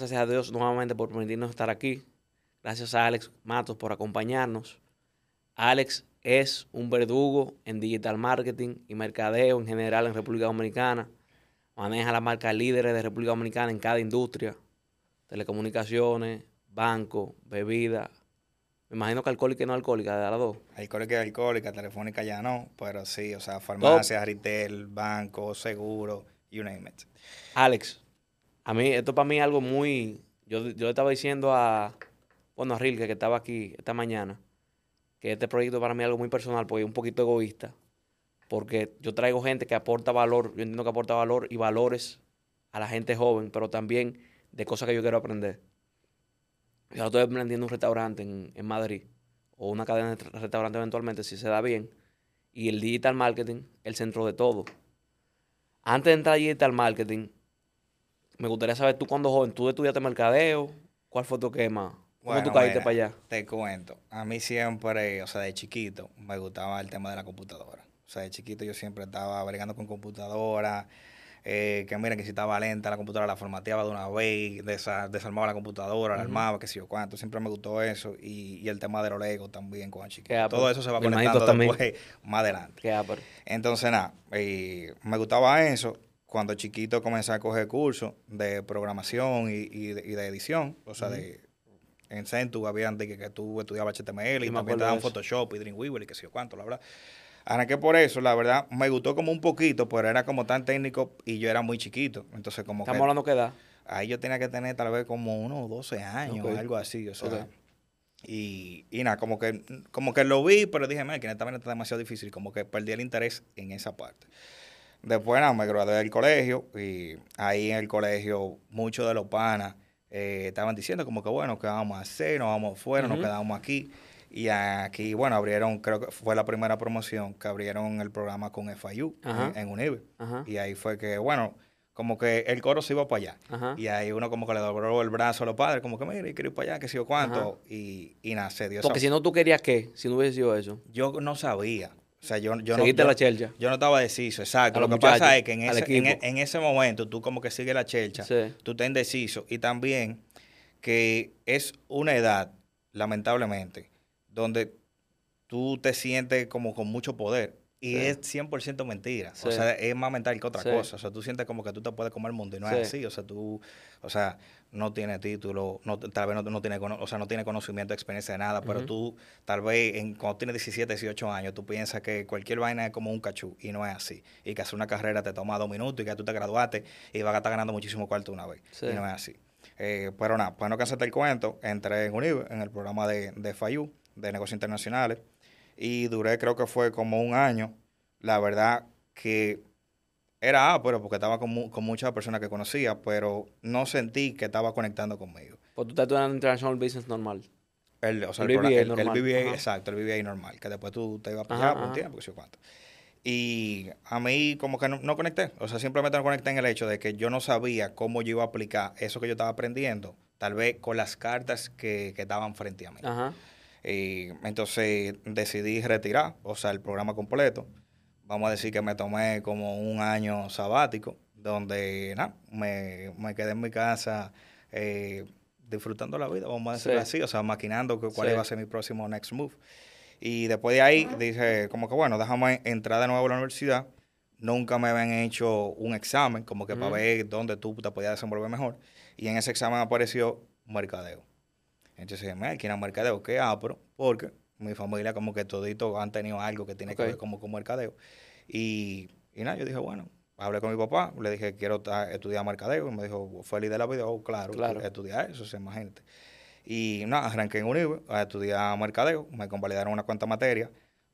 Gracias a Dios nuevamente por permitirnos estar aquí. Gracias a Alex Matos por acompañarnos. Alex es un verdugo en digital marketing y mercadeo en general en República Dominicana. Maneja las marcas líderes de República Dominicana en cada industria. Telecomunicaciones, banco, bebida. Me imagino que alcohólica y no alcohólica, de las dos. Alcohólica y alcohólica, telefónica ya no, pero sí, o sea, farmacia, retail, banco, seguro, you name it. Alex, a mí, esto para mí es algo muy. Yo, yo le estaba diciendo a. Bueno, a Rilke, que estaba aquí esta mañana, que este proyecto para mí es algo muy personal, porque es un poquito egoísta. Porque yo traigo gente que aporta valor, yo entiendo que aporta valor y valores a la gente joven, pero también de cosas que yo quiero aprender. Yo estoy emprendiendo un restaurante en, en Madrid, o una cadena de restaurantes eventualmente, si se da bien. Y el digital marketing, el centro de todo. Antes de entrar a digital marketing, me gustaría saber tú cuando joven, ¿tú estudiaste mercadeo? ¿Cuál fue tu quema? ¿Cómo Bueno, tú caíste mira, para allá? Te cuento. A mí siempre, o sea, de chiquito, me gustaba el tema de la computadora. O sea, de chiquito yo siempre estaba bregando con computadora. eh, que miren que si estaba lenta la computadora la formateaba de una vez, desa- desarmaba la computadora, la armaba, qué sé yo cuánto. Siempre me gustó eso. Y, y el tema de los Legos también con chiquito. Ápero. Todo eso se va conectando después, más adelante. Qué ápero. Entonces, nada, eh, me gustaba eso. Cuando chiquito comencé a coger cursos de programación y, y de, y de edición. O sea, de, en Centu había de que, que tú estudiabas HTML y también te daban. Photoshop y Dreamweaver y qué sé yo cuánto, la verdad. Arranqué por eso, la verdad, me gustó como un poquito, pero era como tan técnico y yo era muy chiquito. Entonces, como Estamos que hablando qué edad. ahí yo tenía que tener tal vez como unos 12 años, Ok. algo así, o sea. Y, y nada, como que, como que lo vi, pero dije, mira, que también está demasiado difícil, como que perdí el interés en esa parte. Después nada, me gradué del colegio y ahí en el colegio muchos de los panas eh, estaban diciendo como que bueno, ¿qué vamos a hacer? Nos vamos fuera, nos quedamos aquí. Y aquí, bueno, abrieron, creo que fue la primera promoción que abrieron el programa con FIU Ajá. en, en Unive. Ajá. Y ahí fue que, bueno, como que el coro se iba para allá. Ajá. Y ahí uno como que le dobló el brazo a los padres, como que mira, y quiero ir para allá, que sé yo cuánto. Y, y nada, se dio Porque si no, tú querías qué, si no hubiese sido eso. Yo no sabía. O sea, yo, yo no... Seguiste yo- la chelcha. yo no estaba deciso, exacto. A Lo que pasa es que en ese, en, equipo. en ese momento tú como que sigues la chelcha, Sí. tú estás indeciso y también que es una edad, lamentablemente, donde tú te sientes como con mucho poder y Sí. es 100% mentira. O sea, es más mental que otra Sí. cosa. O sea, tú sientes como que tú te puedes comer el mundo y no es así. O sea, tú, o sea, no tienes título, no, tal vez no, no tiene, o sea, no tiene conocimiento, experiencia de nada, pero tú, tal vez en, cuando tienes 17, 18 años, tú piensas que cualquier vaina es como un cachú y no es así. Y que hacer una carrera te toma dos minutos y que tú te graduaste y vas a estar ganando muchísimo cuarto una vez. Y no es así. Eh, pero nada, pues no cansarte el cuento, entré en UNIVE, en el programa de, de de negocios internacionales, y duré creo que fue como un año. La verdad que era pero porque estaba con, mu- con muchas personas que conocía, pero no sentí que estaba conectando conmigo. Pues tú estás estudiando International Business normal. El, o sea, El el, BBA el- el normal, BBA, ajá. exacto, el BBA normal, que después tú te ibas para allá por tiempo, qué sé cuánto. Y a mí como que no, no conecté, o sea, simplemente no conecté en el hecho de que yo no sabía cómo yo iba a aplicar eso que yo estaba aprendiendo, tal vez con las cartas que, que estaban frente a mí. Ajá. Y entonces decidí retirar, o sea, el programa completo. Vamos a decir que me tomé como un año sabático, donde nada, me, me quedé en mi casa eh, disfrutando la vida, vamos a decirlo Sí. así, o sea, maquinando cuál Sí. iba a ser mi próximo next move. Y después de ahí dije, como que bueno, déjame entrar de nuevo a la universidad. Nunca me habían hecho un examen, como que para ver dónde tú te podías desenvolver mejor. Y en ese examen apareció mercadeo. Entonces dije, ¿quién es mercadeo? ¿Qué apro? Porque mi familia como que todito han tenido algo que tiene que ver como con mercadeo. Y, y nada, yo dije, bueno, hablé con mi papá, le dije, quiero estudiar mercadeo. Y me dijo, feliz de la vida, oh, claro, Claro. estudiar eso, o sea, imagínate. Y nada, arranqué en Unive a estudiar mercadeo, me convalidaron una cuanta materia,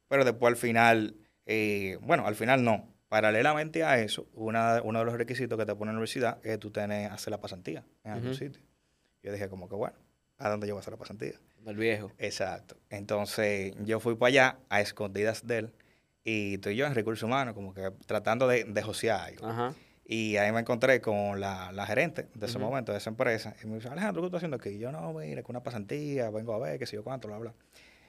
pero después al final, eh, bueno, al final no. Paralelamente a eso, una, uno de los requisitos que te pone la universidad es que tú tienes hacer la pasantía en algún sitio. Yo dije como que bueno, ¿a dónde yo voy a hacer la pasantía? Del viejo. Exacto. Entonces yo fui para allá a escondidas de él y estoy yo en recursos humanos como que tratando de, de josear algo. Ajá. Y ahí me encontré con la, la gerente de ese momento, de esa empresa. Y me dice, Alejandro, ¿qué estás haciendo aquí? Y yo, no, mira, que una pasantía, vengo a ver, qué sé yo cuánto, bla, bla.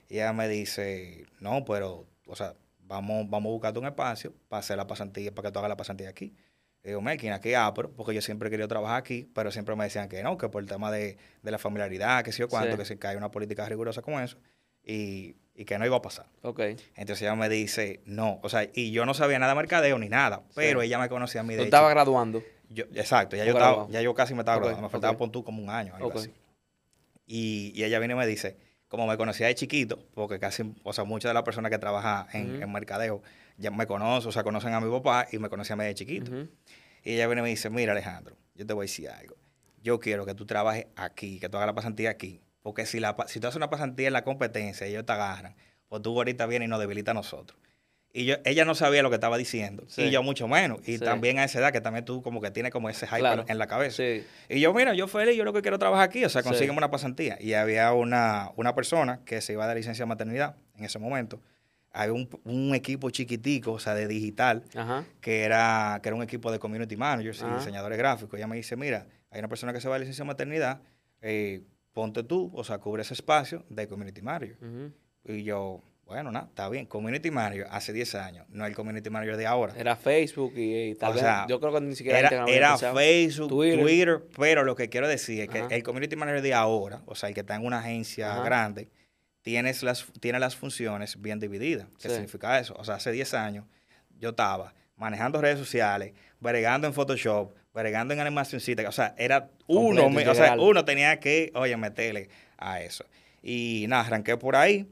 Y ella me dice, no, pero, o sea, vamos, vamos a buscarte un espacio para hacer la pasantía, para que tú hagas la pasantía aquí. Y digo, Melkin, aquí apro, porque yo siempre he querido trabajar aquí, pero siempre me decían que no, que por el tema de, de la familiaridad, que sé yo cuánto, Sí. que si que hay una política rigurosa con eso, y, y que no iba a pasar. Entonces ella me dice, no, o sea, y yo no sabía nada de mercadeo ni nada, pero ella me conocía a mí Tú de estabas chico. graduando. Yo, exacto, ya yo, estaba, ya yo casi me estaba graduando, me faltaba ok. por tú como un año, algo así. Y, y ella viene y me dice, como me conocía de chiquito, porque casi, o sea, muchas de las personas que trabajan en mercadeo ya me conocen, o sea, conocen a mi papá y me conocían a mí de chiquito. Y ella viene y me dice, mira Alejandro, yo te voy a decir algo. Yo quiero que tú trabajes aquí, que tú hagas la pasantía aquí. Porque si, la, si tú haces una pasantía en la competencia y ellos te agarran, pues tú ahorita vienes y nos debilitas a nosotros. Y yo, ella no sabía lo que estaba diciendo. Sí. Y yo mucho menos. Y Sí. también a esa edad que también tú como que tienes como ese hype Claro. en la cabeza. Sí. Y yo, mira, yo feliz, yo lo que quiero trabajar aquí, o sea, Sí. consígueme una pasantía. Y había una, una persona que se iba de licencia de maternidad en ese momento. Había un, un equipo chiquitico, o sea, de digital, Ajá. que era, que era un equipo de community managers y diseñadores gráficos. Ella me dice, mira, hay una persona que se va de licencia de maternidad, eh, ponte tú, o sea, cubre ese espacio de community manager. Y yo, bueno, nada, está bien. Community manager hace 10 años, no el community manager de ahora. Era Facebook y, y tal O vez. sea, yo creo que ni siquiera Era, era. Facebook, Twitter. Twitter. pero lo que quiero decir es que Ajá. el community manager de ahora, o sea, el que está en una agencia grande, tienes las, tiene las funciones bien divididas. ¿Qué Sí. significa eso? O sea, hace 10 años yo estaba manejando redes sociales, bregando en Photoshop, bregando en animacioncita, o sea, era uno, Completo, o sea, uno tenía que, oye, meterle a eso. Y nada, arranqué por ahí.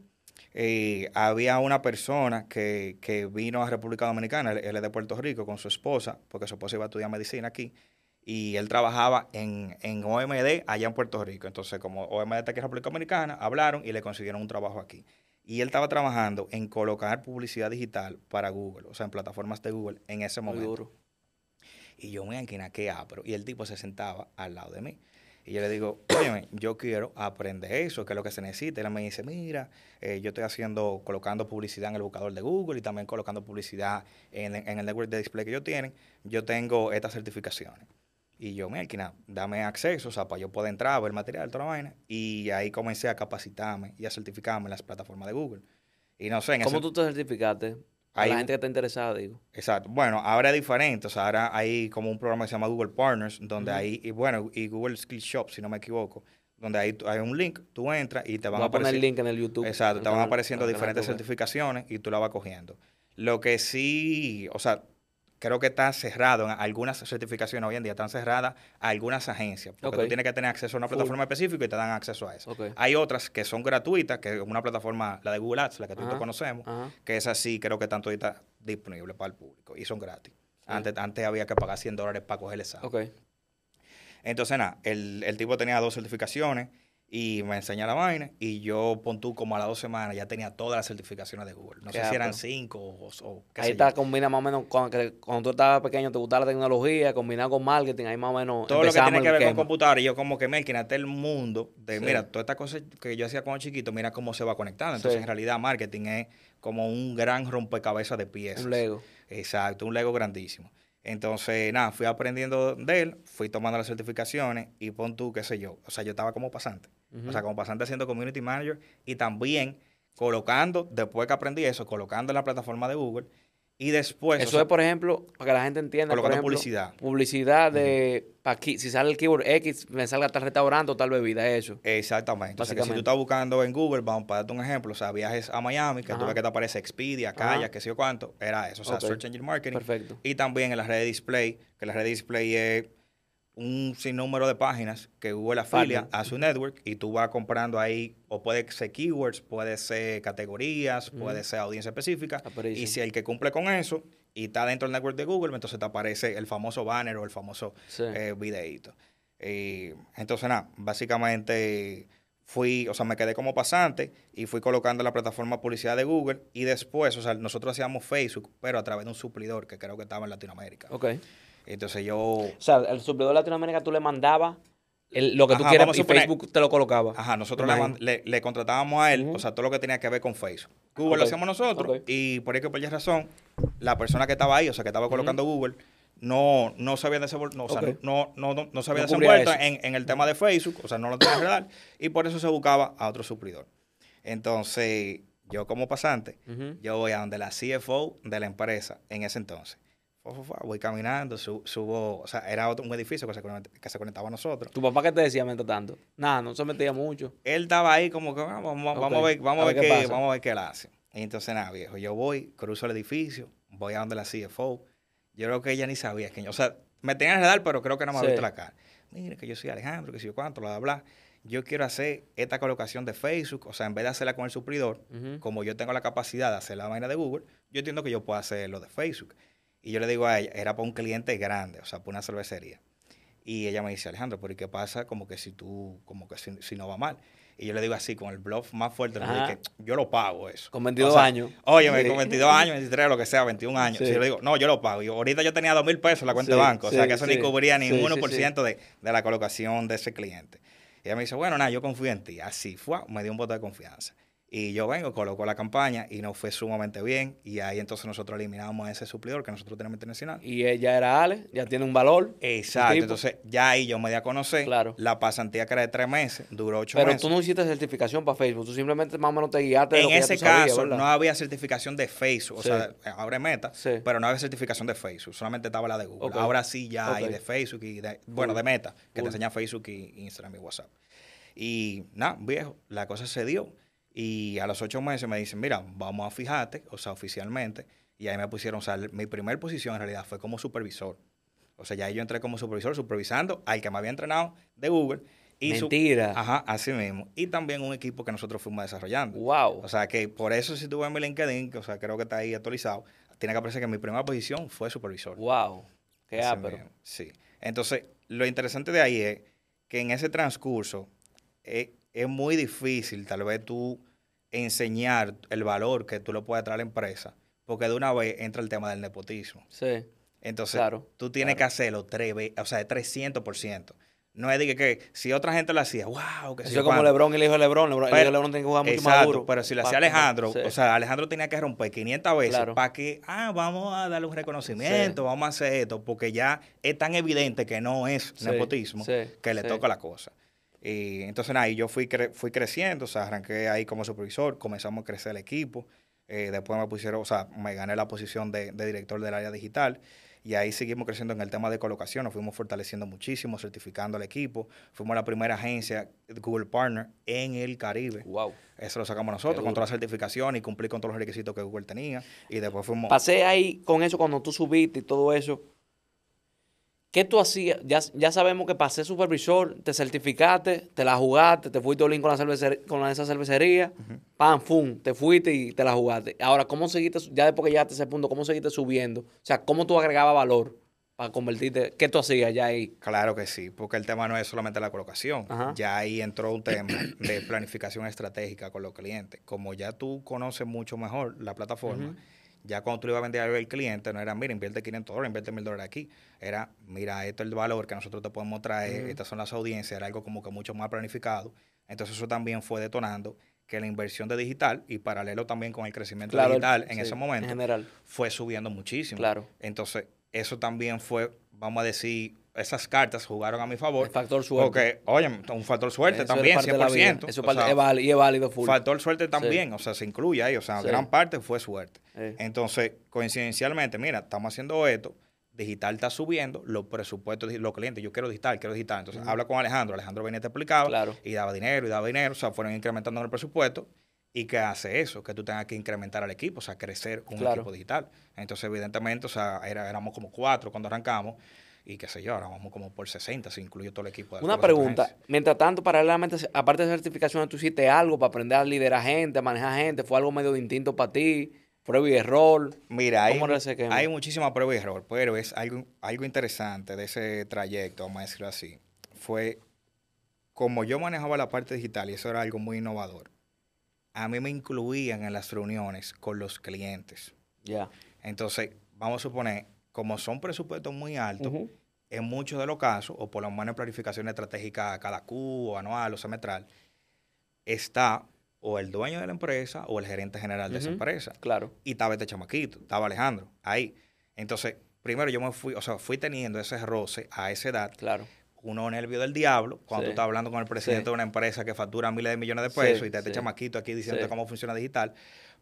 Eh, había una persona que, que vino a República Dominicana, él, él es de Puerto Rico, con su esposa, porque su esposa iba a estudiar medicina aquí, y él trabajaba en, en OMD allá en Puerto Rico. Entonces, como OMD está aquí en República Dominicana, hablaron y le consiguieron un trabajo aquí. Y él estaba trabajando en colocar publicidad digital para Google, o sea, en plataformas de Google en ese momento. duro. Y yo me inquina, ¿qué apro? Y el tipo se sentaba al lado de mí. Y yo le digo, oye, yo quiero aprender eso, que es lo que se necesita. Y él me dice, mira, eh, yo estoy haciendo, colocando publicidad en el buscador de Google y también colocando publicidad en, en el network de display que ellos tienen. Yo tengo estas certificaciones. Y yo, mira, dame acceso, o sea, para yo poder entrar, ver material, toda la vaina. Y ahí comencé a capacitarme y a certificarme en las plataformas de Google. Y no sé, en ¿Cómo ese- tú te certificaste? A Hay la gente que está interesada, digo. Exacto. Bueno, ahora es diferente. O sea, ahora hay como un programa que se llama Google Partners, donde hay, y bueno, y Google Skill Shop, si no me equivoco, donde hay, hay un link, tú entras y te van Voy a a poner el link en el YouTube. Exacto, te van apareciendo diferentes certificaciones y tú la vas cogiendo. Lo que sí, o sea, creo que está cerrado en algunas certificaciones hoy en día, están cerradas a algunas agencias, porque tú tienes que tener acceso a una Full. plataforma específica y te dan acceso a eso. Hay otras que son gratuitas, que es una plataforma, la de Google Ads, la que Ajá. conocemos, Ajá. que es así, creo que están toditas disponibles para el público y son gratis. Antes, antes había que pagar 100 dólares para coger el. Entonces, nada, el, el tipo tenía dos certificaciones y me enseña la vaina y yo, pon tú, como a las dos semanas ya tenía todas las certificaciones de Google. No Qué sé si eran cinco o, o qué Ahí sé está, yo. combina más o menos, cuando, que- cuando tú estabas pequeño, te gustaba la tecnología, combinado con marketing, ahí más o menos Todo lo que tiene que ver con computadora, y yo como que me hasta el mundo de, Sí. mira, todas estas cosas que yo hacía cuando chiquito, mira cómo se va conectando. Entonces, Sí. en realidad, marketing es como un gran rompecabezas de piezas. Un Lego. Exacto, un Lego grandísimo. Entonces, nada, fui aprendiendo de él, fui tomando las certificaciones y pon tú, qué sé yo. O sea, yo estaba como pasante. O sea, como pasante haciendo community manager y también colocando, después que aprendí eso, colocando en la plataforma de Google y después... Eso o sea, es, por ejemplo, para que la gente entienda. por colocando ejemplo, publicidad. Publicidad de, aquí, si sale el keyword X, me salga tal restaurante o tal bebida, eso. Exactamente. O sea, que si tú estás buscando en Google, vamos para darte un ejemplo, o sea, viajes a Miami, que tú ves que te aparece Expedia. Kayak, qué sé yo cuánto, era eso. O sea. Search Engine Marketing. Perfecto. Y también en la red de display, que la red de display es un sinnúmero de páginas que Google afilia a su network y tú vas comprando ahí, o puede ser keywords, puede ser categorías, puede ser audiencia específica. Aparece. Y si el que cumple con eso y está dentro del network de Google, entonces te aparece el famoso banner o el famoso Sí. eh, videíto. Eh, entonces, nada, básicamente fui, o sea, me quedé como pasante y fui colocando la plataforma publicidad de Google y después, o sea, nosotros hacíamos Facebook, pero a través de un suplidor que creo que estaba en Latinoamérica. Ok. Entonces yo, O sea, el suplidor de Latinoamérica tú le mandabas el- lo que tú Ajá, quieras y suponer- Facebook te lo colocaba. ajá, nosotros le, le- contratábamos a él, o sea, todo lo que tenía que ver con Facebook. Google lo hacíamos nosotros y por que por esa razón, la persona que estaba ahí, o sea, que estaba colocando Google, no, no sabía desenvolver, no, o sea, no, desenvuelto eso. en, en el tema de Facebook, o sea, no lo tenía que arreglar, y por eso se buscaba a otro suplidor. Entonces, yo como pasante, yo voy a donde la CFO de la empresa en ese entonces. Voy caminando, subo, o sea, era otro, un edificio que se, que se conectaba a nosotros. ¿Tu papá qué te decía mientras tanto? Nada, no se metía mucho. Él estaba ahí como que, ah, vamos, vamos, a ver, vamos a ver, qué, vamos a ver qué él hace. Y entonces, nada, viejo, yo voy, cruzo el edificio, voy a donde la CFO. Yo creo que ella ni sabía que yo, o sea, me tenía que dar, pero creo que no me había visto la cara. Mire, que yo soy Alejandro, que si yo cuánto, bla, bla, bla. Yo quiero hacer esta colocación de Facebook, o sea, en vez de hacerla con el suplidor, como yo tengo la capacidad de hacer la vaina de Google, yo entiendo que yo puedo hacer lo de Facebook. Y yo le digo a ella, era para un cliente grande, o sea, para una cervecería. Y ella me dice, Alejandro, pero ¿y qué pasa como que si tú, como que si, no va mal? Y yo le digo así, con el bluff más fuerte, le digo que yo lo pago eso. Con 22 años. Oye, con 22 años, 23, lo que sea, 21 años. Y yo le digo, no, yo lo pago. Y ahorita yo tenía 2 mil pesos en la cuenta de banco, o sea, que eso ni cubría ni un 1% de, de la colocación de ese cliente. Y ella me dice, bueno, nada, yo confío en ti. Así fue, me dio un voto de confianza. Y yo vengo, coloco la campaña y nos fue sumamente bien. Y ahí entonces nosotros eliminamos ese suplidor que nosotros tenemos internacional. Y ella era Ale, ya tiene un valor. Exacto. Entonces ya ahí yo me di a conocer. Claro. La pasantía que era de tres meses, duró ocho meses. Pero tú no hiciste certificación para Facebook, tú simplemente más o menos te guiaste. En ese caso no había certificación de Facebook, o sea, abre meta, pero no había certificación de Facebook, solamente estaba la de Google. Ahora sí ya hay de Facebook y de, bueno, de meta, que te enseña Facebook y Instagram y WhatsApp. Y nada, viejo, la cosa se dio. Y a los ocho meses me dicen, mira, vamos a fijarte, o sea, oficialmente. Y ahí me pusieron, o sea, mi primera posición en realidad fue como supervisor. O sea, ya yo entré como supervisor, supervisando al que me había entrenado de Google. Y Mentira. ajá, así mismo. Y también un equipo que nosotros fuimos desarrollando. Wow. O sea, que por eso si tú ves mi LinkedIn, que, o sea, creo que está ahí actualizado, tiene que aparecer que mi primera posición fue supervisor. Wow. Qué ápero. Sí. Entonces, lo interesante de ahí es que en ese transcurso, eh, es muy difícil tal vez tú enseñar el valor que tú le puedes traer a la empresa, porque de una vez entra el tema del nepotismo. Sí. Entonces, tú tienes que hacerlo tres veces, o sea, de 300%. No es de que, si otra gente lo hacía, wow, que Eso es como Lebron y el hijo de Lebron. Lebron el hijo de Lebron tiene que jugar mucho más duro. Pero si lo hacía Alejandro, o sea, Alejandro tenía que romper 500 veces para que, ah, vamos a darle un reconocimiento, vamos a hacer esto, porque ya es tan evidente que no es nepotismo que le toca la cosa. Y entonces, ahí yo fui, fui creciendo, o sea, arranqué ahí como supervisor, comenzamos a crecer el equipo. Eh, después me pusieron, o sea, me gané la posición de, director del área digital. Y ahí seguimos creciendo en el tema de colocación, nos fuimos fortaleciendo muchísimo, certificando al equipo. Fuimos la primera agencia Google Partner en el Caribe. Wow. Eso lo sacamos nosotros, con toda la certificación y cumplir con todos los requisitos que Google tenía. Y después fuimos... Pasé ahí con eso cuando tú subiste y todo eso. ¿Qué tú hacías? Ya, ya sabemos que pasé supervisor, te certificaste, te la jugaste, te fuiste all con, la cervecería, con esa cervecería, pam, fum, te fuiste y te la jugaste. Ahora, ¿cómo seguiste, ya después que llegaste a ese punto, cómo seguiste subiendo? O sea, ¿cómo tú agregabas valor para convertirte? ¿Qué tú hacías ya ahí? Claro que sí, porque el tema no es solamente la colocación. Ya ahí entró un tema de planificación estratégica con los clientes. Como ya tú conoces mucho mejor la plataforma, ya cuando tú le ibas a vender algo al cliente, no era, mira, invierte 500 dólares, invierte 1000 dólares aquí. Era, mira, esto es el valor que nosotros te podemos traer, estas son las audiencias, era algo como que mucho más planificado. Entonces eso también fue detonando que la inversión de digital y paralelo también con el crecimiento digital en ese momento general. fue subiendo muchísimo. Claro. Entonces eso también fue, vamos a decir, esas cartas jugaron a mi favor. El factor suerte. Porque, oye, un factor suerte también, 100%. Eso es, válido, y es válido full. Factor suerte también, o sea, se incluye ahí, o sea, gran parte fue suerte. Entonces, coincidencialmente, mira, estamos haciendo esto, digital está subiendo, los presupuestos, los clientes, yo quiero digital, quiero digital. Entonces, habla con Alejandro, Alejandro venía te explicaba claro. y daba dinero y daba dinero, o sea, fueron incrementando el presupuesto. ¿Y qué hace eso? Que tú tengas que incrementar al equipo, o sea, crecer un equipo digital. Entonces, evidentemente, o sea, éramos como cuatro cuando arrancamos y qué sé yo, ahora vamos como por 60, se incluye todo el equipo. De Una pregunta, mientras tanto, paralelamente, aparte de certificación, ¿tú hiciste algo para aprender a liderar gente, a manejar gente? ¿Fue algo medio distinto para ti? ¿Prueba y error? Mira, hay, hay muchísima prueba y error, pero es algo, algo interesante de ese trayecto, vamos a decirlo así. Fue como yo manejaba la parte digital y eso era algo muy innovador. A mí me incluían en las reuniones con los clientes. Ya. Entonces, vamos a suponer, como son presupuestos muy altos, en muchos de los casos, o por lo menos en planificación estratégica cada Q, o anual o semestral, está o el dueño de la empresa o el gerente general de esa empresa. Claro. Y estaba este chamaquito, estaba Alejandro, ahí. Entonces, primero yo me fui, o sea, fui teniendo ese roce a esa edad. Claro. Uno nervio del diablo, cuando tú estás hablando con el presidente de una empresa que factura miles de millones de pesos y te este chamaquito aquí diciendo cómo funciona digital.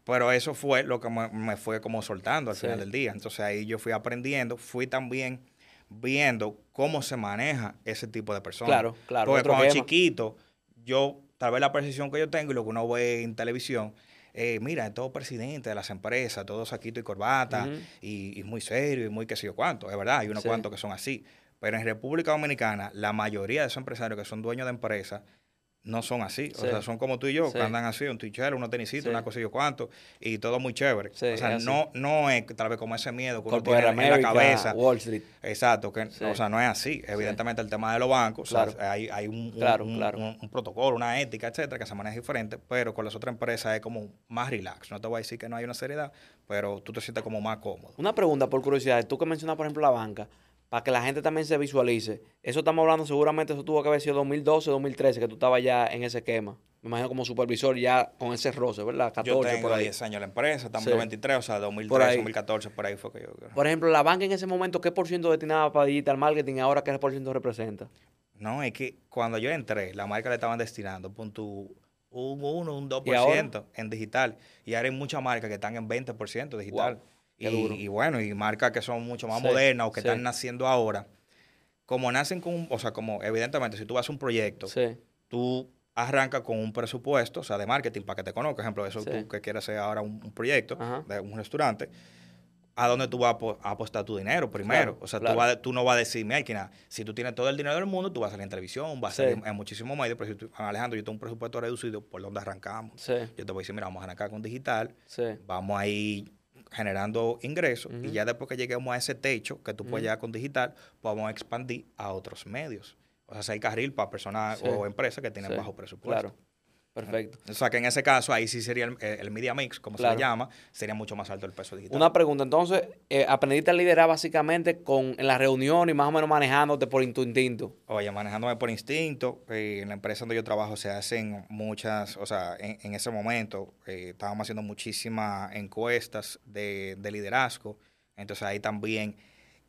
Pero eso fue lo que me, me fue como soltando al final del día. Entonces ahí yo fui aprendiendo, fui también viendo cómo se maneja ese tipo de personas. Claro, claro. Porque cuando chiquito, yo, tal vez la percepción que yo tengo y lo que uno ve en televisión, eh, mira, todo presidente de las empresas, todo saquito y corbata, y, muy serio, y muy qué sé yo cuánto. Es verdad, hay unos cuantos que son así. Pero en República Dominicana, la mayoría de esos empresarios que son dueños de empresas no son así. O sea, son como tú y yo, que andan así, un tichero, unos tenisitos, una cosa y yo cuánto, y todo muy chévere. o sea, no, no es tal vez como ese miedo que uno tiene en la cabeza. Wall Street. Exacto, que, o sea, no es así. Evidentemente el tema de los bancos, hay, hay un, un, protocolo, una ética, etcétera, que se maneja diferente, pero con las otras empresas es como más relax. No te voy a decir que no hay una seriedad, pero tú te sientes como más cómodo. Una pregunta por curiosidad, tú que mencionas, por ejemplo, la banca, para que la gente también se visualice. Eso estamos hablando, seguramente eso tuvo que haber sido 2012, 2013, que tú estabas ya en ese esquema. Me imagino como supervisor ya con ese roce, ¿verdad? 14 Yo tengo por ahí. 10 años en la empresa, estamos en 23, o sea, 2013, 2014, por ahí fue que yo... Por ejemplo, la banca en ese momento, ¿qué por ciento destinaba para digital marketing ahora qué por ciento representa? No, es que cuando yo entré, la marca le estaban destinando, punto un 1, un 2% en digital. Y ahora hay muchas marcas que están en 20% digital. Y, bueno, y marcas que son mucho más modernas o que están naciendo ahora, como nacen con, o sea, como evidentemente si tú vas a un proyecto, tú arrancas con un presupuesto, o sea, de marketing para que te conozca, por ejemplo, eso tú que quieres hacer ahora un, proyecto de un restaurante, a dónde tú vas a, apostar tu dinero primero. o sea, tú, tú, no vas a decir, mira, si tú tienes todo el dinero del mundo, tú vas a salir en televisión, vas a salir en, muchísimos medios, pero si tú, Alejandro, yo tengo un presupuesto reducido, ¿por dónde arrancamos? Yo te voy a decir, mira, vamos a arrancar con digital, vamos a ir generando ingresos y ya después que lleguemos a ese techo que tú puedes llegar con digital, podemos expandir a otros medios. O sea, si hay carril para personas o empresas que tienen bajo presupuesto. Perfecto. O sea, que en ese caso, ahí sí sería el, media mix, como se le llama, sería mucho más alto el peso digital. Una pregunta, entonces, eh, aprendiste a liderar básicamente con, en la reunión y más o menos manejándote por tu instinto. Oye, manejándome por instinto. Eh, en la empresa donde yo trabajo se hacen muchas, o sea, en, ese momento eh, estábamos haciendo muchísimas encuestas de, liderazgo. Entonces ahí también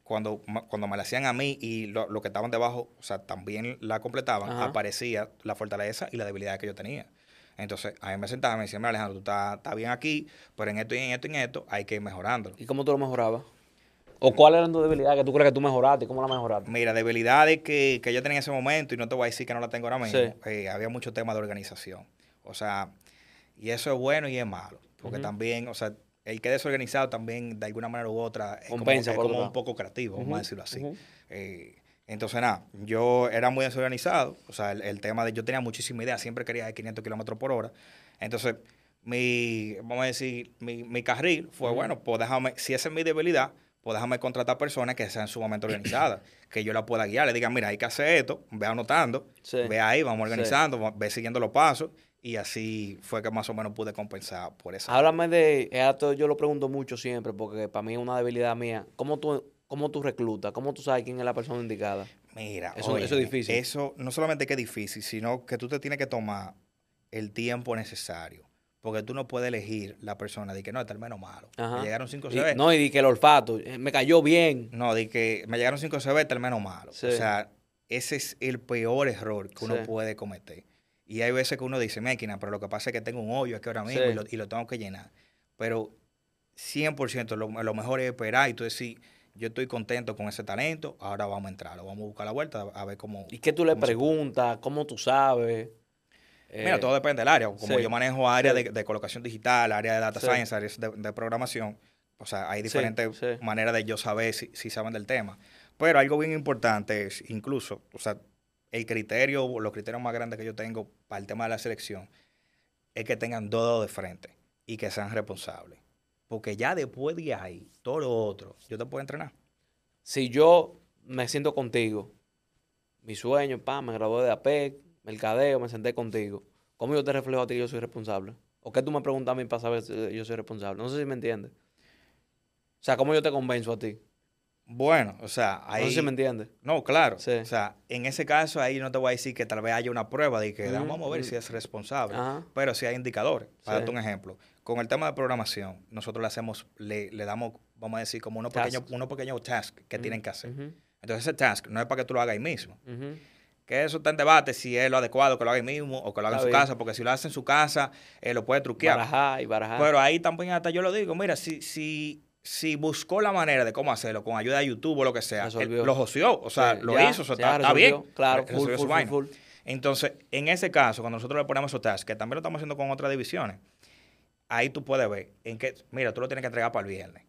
cuando, cuando me la hacían a mí y lo, que estaban debajo, o sea, también la completaban, aparecía la fortaleza y la debilidad que yo tenía. Entonces, a mí me sentaba y me decía, mira Alejandro, tú estás, bien aquí, pero en esto y en esto y en esto hay que ir mejorándolo. ¿Y cómo tú lo mejorabas? ¿O cuáles eran tus debilidades que tú crees que tú mejoraste? ¿Cómo la mejoraste? Mira, debilidades que, que yo tenía en ese momento, y no te voy a decir que no la tengo ahora mismo, eh, había mucho tema de organización. O sea, y eso es bueno y es malo. Porque también, o sea, el que es desorganizado también, de alguna manera u otra, es como, un poco creativo, vamos a decirlo así. Entonces, nada, yo era muy desorganizado. O sea, el, tema de yo tenía muchísima idea, siempre quería de 500 kilómetros por hora. Entonces, mi, vamos a decir, mi, mi carril fue, bueno, pues déjame, si esa es mi debilidad, pues déjame contratar personas que sean sumamente organizadas, que yo la pueda guiar. Le digan, mira, hay que hacer esto, ve anotando, ve ahí, vamos organizando, ve siguiendo los pasos. Y así fue que más o menos pude compensar por eso. Háblame de, esto yo lo pregunto mucho siempre, porque para mí es una debilidad mía. ¿Cómo tú ¿Cómo tú reclutas? ¿Cómo tú sabes quién es la persona indicada? Mira, eso, eso es difícil. Eso no solamente que es difícil, sino que tú te tienes que tomar el tiempo necesario. Porque tú no puedes elegir la persona de que no, está el menos malo. Me llegaron cinco CB. no, y di que el olfato, eh, me cayó bien. No, di que me llegaron cinco CB, está el menos malo. O sea, ese es el peor error que uno puede cometer. Y hay veces que uno dice, máquina, pero lo que pasa es que tengo un hoyo aquí ahora mismo y lo, tengo que llenar. Pero 100% lo, lo mejor es esperar y tú decir, yo estoy contento con ese talento, ahora vamos a entrar, vamos a buscar la vuelta a ver cómo... ¿Y qué tú le preguntas? ¿Cómo tú sabes? Mira, todo depende del área. Como yo manejo área de, colocación digital, área de data science, áreas de, programación, o sea, hay diferentes maneras de yo saber si, si, saben del tema. Pero algo bien importante es, incluso, o sea, el criterio, los criterios más grandes que yo tengo para el tema de la selección, es que tengan dos de frente y que sean responsables. Porque ya después de ahí, todo lo otro, yo te puedo entrenar. Si yo me siento contigo, mi sueño, pa, me gradué de APEC, mercadeo, me senté contigo, ¿cómo yo te reflejo a ti que yo soy responsable? ¿O qué tú me preguntas a mí para saber si yo soy responsable? No sé si me entiendes. O sea, ¿cómo yo te convenzo a ti? Bueno, o sea, ahí... No sé si me entiendes. No, claro. O sea, en ese caso ahí no te voy a decir que tal vez haya una prueba de que vamos a ver si es responsable. Pero si hay indicadores. Para darte un ejemplo. Con el tema de programación, nosotros le hacemos, le, le damos, vamos a decir, como unos pequeños uno pequeño tasks que tienen que hacer. Entonces ese task no es para que tú lo hagas ahí mismo. que eso está en debate si es lo adecuado que lo haga ahí mismo o que lo haga Está en su bien. casa, porque si lo hace en su casa, eh, lo puede truquear. Barajar y barajar. Pero ahí también hasta yo lo digo, mira, si, si, si buscó la manera de cómo hacerlo, con ayuda de YouTube o lo que sea, él lo joció, o sea, Sí, lo ya, hizo, o sea, ya está, bien. Claro, full, resolvió su full, full, full. Entonces, en ese caso, cuando nosotros le ponemos esos tasks, que también lo estamos haciendo con otras divisiones, ahí tú puedes ver en qué, mira, tú lo tienes que entregar para el viernes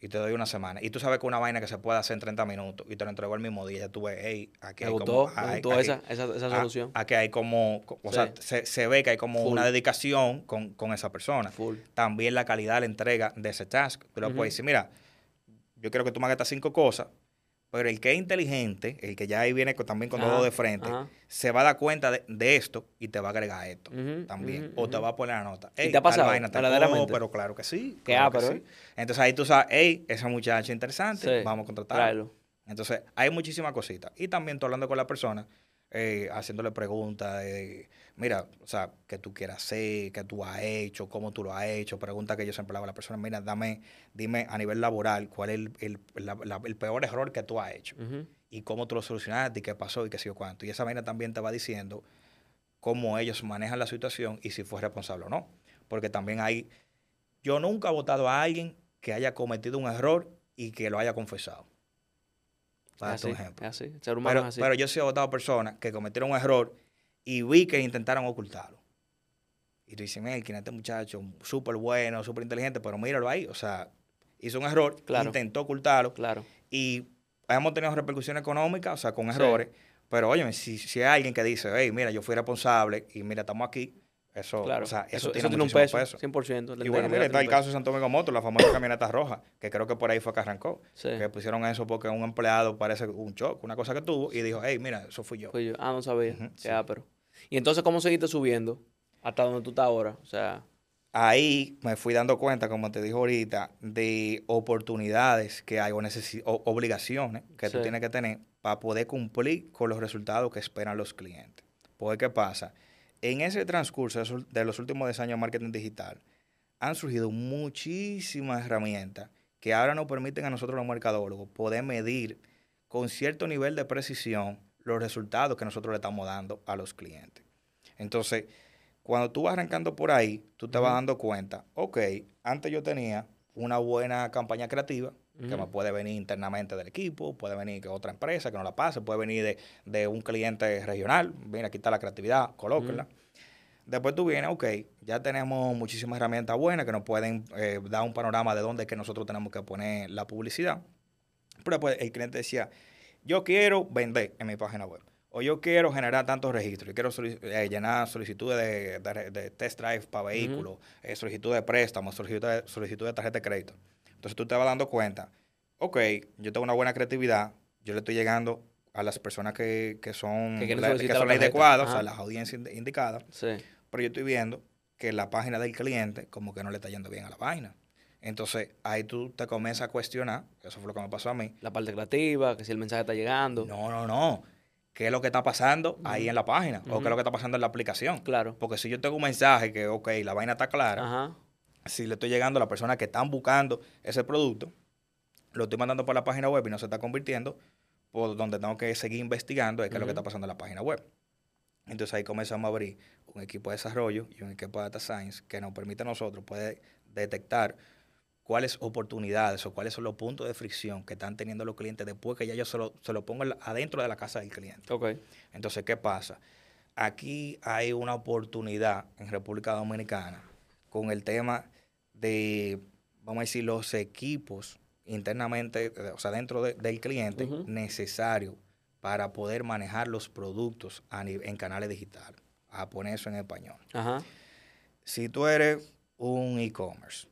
y te doy una semana. Y tú sabes que una vaina que se puede hacer en 30 minutos y te lo entregó el mismo día, ya tú ves, hey, aquí Me hay gustó, como... me hay- gustó aquí- esa, esa, esa ah, solución. Aquí hay como, co- o sea, se, se ve que hay como Full. una dedicación con, con esa persona. Full. También la calidad de la entrega de ese task. Tú le puedes decir, mira, yo quiero que tú me hagas estas cinco cosas, pero el que es inteligente, el que ya ahí viene también con Ajá, todo de frente, ajá. se va a dar cuenta de, de esto y te va a agregar esto también. o te va a poner la nota. ¿Y te ha pasado, vaina, verdaderamente? Pero claro que sí. Qué claro que ¿eh? Entonces ahí tú sabes, hey, esa muchacha interesante, Sí, vamos a contratarla. tráelo. Entonces, hay muchísimas cositas. Y también tú hablando con la persona, eh, haciéndole preguntas de, mira, o sea, qué tú quieras hacer, qué tú has hecho, cómo tú lo has hecho. Preguntas que yo siempre le hago a la persona, mira, dame, dime a nivel laboral cuál es el, el- la- la- el peor error que tú has hecho y cómo tú lo solucionaste y qué pasó y qué sé yo cuánto. Y esa vaina también te va diciendo cómo ellos manejan la situación y si fue responsable o no. Porque también hay, yo nunca he votado a alguien que haya cometido un error y que lo haya confesado. Para así, un ejemplo. así. El ser humano Pero, es así. pero yo sí he votado personas que cometieron un error y vi que intentaron ocultarlo. Y tú dices, Melkin, este muchacho súper bueno, súper inteligente, pero míralo ahí. O sea, hizo un error, Claro. intentó ocultarlo claro. y hemos tenido repercusiones económicas, o sea, con Sí. errores. Pero oye, si, si hay alguien que dice, hey, mira, yo fui responsable y mira, estamos aquí, eso, Claro. o sea, eso, eso, tiene, eso tiene un peso, peso. 100%. la Y bueno, mira, está el caso de Santo Domingo Motor, la famosa camioneta roja, que creo que por ahí fue que arrancó. Sí. Que pusieron eso porque un empleado parece un shock, una cosa que tuvo, y dijo, hey, mira, eso fui yo. Fui yo. Ah, no sabía. Sí. ápero. Y entonces, ¿cómo seguiste subiendo hasta donde tú estás ahora? O sea, Ahí me fui dando cuenta, como te dijo ahorita, de oportunidades que hay o, necesi- o obligaciones que tú tienes que tener para poder cumplir con los resultados que esperan los clientes. Porque, ¿qué pasa? En ese transcurso de los últimos 10 años de marketing digital, han surgido muchísimas herramientas que ahora nos permiten a nosotros los mercadólogos poder medir con cierto nivel de precisión los resultados que nosotros le estamos dando a los clientes. Entonces, cuando tú vas arrancando por ahí, tú te vas dando cuenta, ok, antes yo tenía una buena campaña creativa, que me puede venir internamente del equipo, puede venir de otra empresa que no la pase, puede venir de, de un cliente regional, mira, aquí está la creatividad, colóquenla. Después tú vienes, ok, ya tenemos muchísimas herramientas buenas que nos pueden eh, dar un panorama de dónde es que nosotros tenemos que poner la publicidad. Pero después el cliente decía, yo quiero vender en mi página web. O yo quiero generar tantos registros. Yo quiero solic- eh, llenar solicitudes de, de- de test drive para vehículos, eh, solicitudes de préstamos, solicitudes de, solicitud de tarjeta de crédito. Entonces tú te vas dando cuenta, ok, yo tengo una buena creatividad, yo le estoy llegando a las personas que, que son, Que quieren la- que solicitar son la las adecuadas, o sea, las audiencias ind- indicadas sí. pero yo estoy viendo que la página del cliente como que no le está yendo bien a la vaina. Entonces, ahí tú te comienzas a cuestionar, eso fue lo que me pasó a mí. La parte creativa, que si el mensaje está llegando. No, no, no. ¿Qué es lo que está pasando ahí en la página? ¿O qué es lo que está pasando en la aplicación? Claro. Porque si yo tengo un mensaje que, ok, la vaina está clara, Ajá. si le estoy llegando a las personas que están buscando ese producto, lo estoy mandando por la página web y no se está convirtiendo, por donde tengo que seguir investigando de qué es lo que está pasando en la página web. Entonces ahí comenzamos a abrir un equipo de desarrollo y un equipo de data science que nos permite a nosotros poder detectar cuáles oportunidades o cuáles son los puntos de fricción que están teniendo los clientes después que ya yo se lo, se lo pongo adentro de la casa del cliente. Entonces, ¿qué pasa? Aquí hay una oportunidad en República Dominicana con el tema de, vamos a decir, los equipos internamente, eh, o sea, dentro de- del cliente, Ujú. necesarios para poder manejar los productos a en canales digitales. A poner eso en español. Ajá. Si tú eres un e-commerce,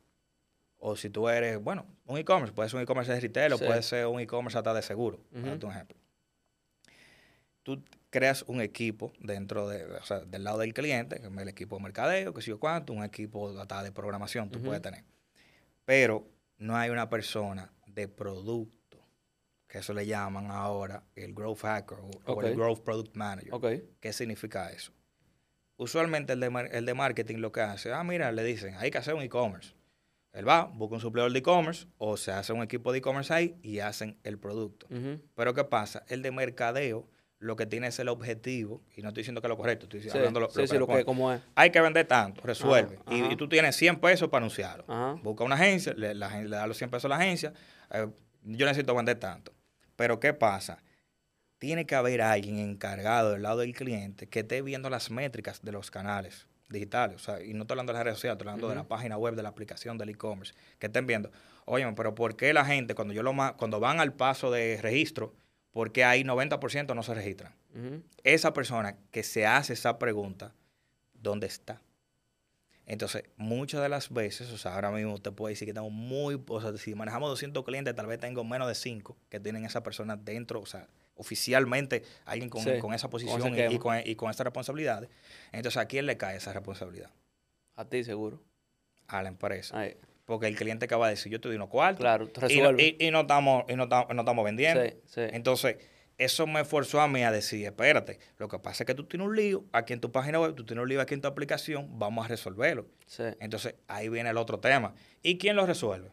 o si tú eres, bueno, un e-commerce, puede ser un e-commerce de retail o puede ser un e-commerce hasta de seguro, un ejemplo. Tú creas un equipo dentro de, o sea, del lado del cliente, que es el equipo de mercadeo, que sé yo cuánto, un equipo hasta de programación tú puedes tener. Pero no hay una persona de producto, que eso le llaman ahora el Growth Hacker o, o el. Growth Product Manager. ¿Qué significa eso? Usualmente el de, el de marketing lo que hace, ah, mira, le dicen, hay que hacer un e-commerce. Él va, busca un supplier de e-commerce o se hace un equipo de e-commerce ahí y hacen el producto. Pero ¿qué pasa? El de mercadeo lo que tiene es el objetivo, y no estoy diciendo que es lo correcto, estoy Sí, hablando lo, sí, lo sí, lo que, como es. Hay que vender tanto, resuelve. Ajá, Y- ajá. Y, tú tienes 100 pesos para anunciarlo. Ajá. Busca una agencia, le, la agen- le da los 100 pesos a la agencia. eh, yo necesito vender tanto. Pero ¿qué pasa? Tiene que haber alguien encargado del lado del cliente que esté viendo las métricas de los canales digitales. O sea, y no estoy hablando de las redes sociales, estoy hablando de la página web, de la aplicación, del e-commerce. Que estén viendo, oye, pero ¿por qué la gente, cuando, yo lo cuando van al paso de registro, por qué ahí 90% no se registran? Esa persona que se hace esa pregunta, ¿dónde está? Entonces, muchas de las veces, o sea, ahora mismo te puedo decir que estamos muy, o sea, si manejamos 200 clientes, tal vez tengo menos de 5 que tienen esa persona dentro, o sea, oficialmente alguien con, Sí, con esa posición y, con, y con estas responsabilidades. Entonces, ¿a quién le cae esa responsabilidad? A ti seguro. A la empresa. Ahí. Porque el cliente acaba de decir, yo te doy unos cuartos. Claro, y, y- no estamos, y no estamos, no estamos vendiendo. Sí, sí. Entonces, eso me forzó a mí a decir, espérate, lo que pasa es que tú tienes un lío aquí en tu página web, tú tienes un lío aquí en tu aplicación, vamos a resolverlo. Entonces, ahí viene el otro tema. ¿Y quién lo resuelve?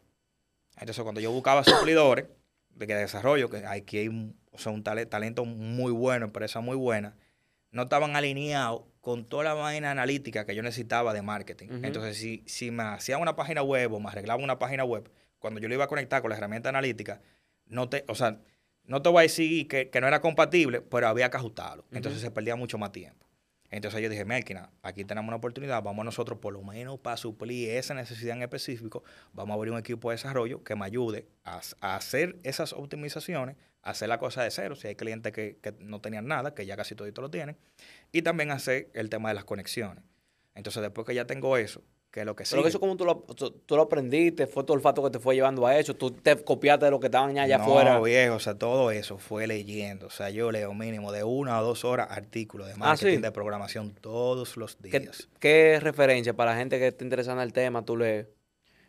Entonces, cuando yo buscaba suplidores de que desarrollo, que aquí hay un, o sea, un tale- talento muy bueno, empresa muy buena, no estaban alineados con toda la vaina analítica que yo necesitaba de marketing. Entonces, si, si me hacían una página web o me arreglaban una página web, cuando yo lo iba a conectar con la herramienta analítica, no te, o sea, no te voy a decir que, que no era compatible, pero había que ajustarlo. Entonces se perdía mucho más tiempo. Entonces yo dije, Melkina, aquí tenemos una oportunidad, vamos nosotros por lo menos para suplir esa necesidad en específico, vamos a abrir un equipo de desarrollo que me ayude a, a hacer esas optimizaciones, hacer la cosa de cero, si hay clientes que, que no tenían nada, que ya casi todito lo tienen, y también hacer el tema de las conexiones. Entonces después que ya tengo eso, que es lo que Pero sigue- eso como tú lo, tú, tú lo aprendiste, fue tu olfato que te fue llevando a eso, tú te copiaste de lo que estaban allá no, afuera. viejo, o sea, todo eso fue leyendo. O sea, yo leo mínimo de una o dos horas artículos de marketing, Ah, sí. de programación todos los ¿Qué, días. qué referencia para la gente que esté interesada en el tema tú lees?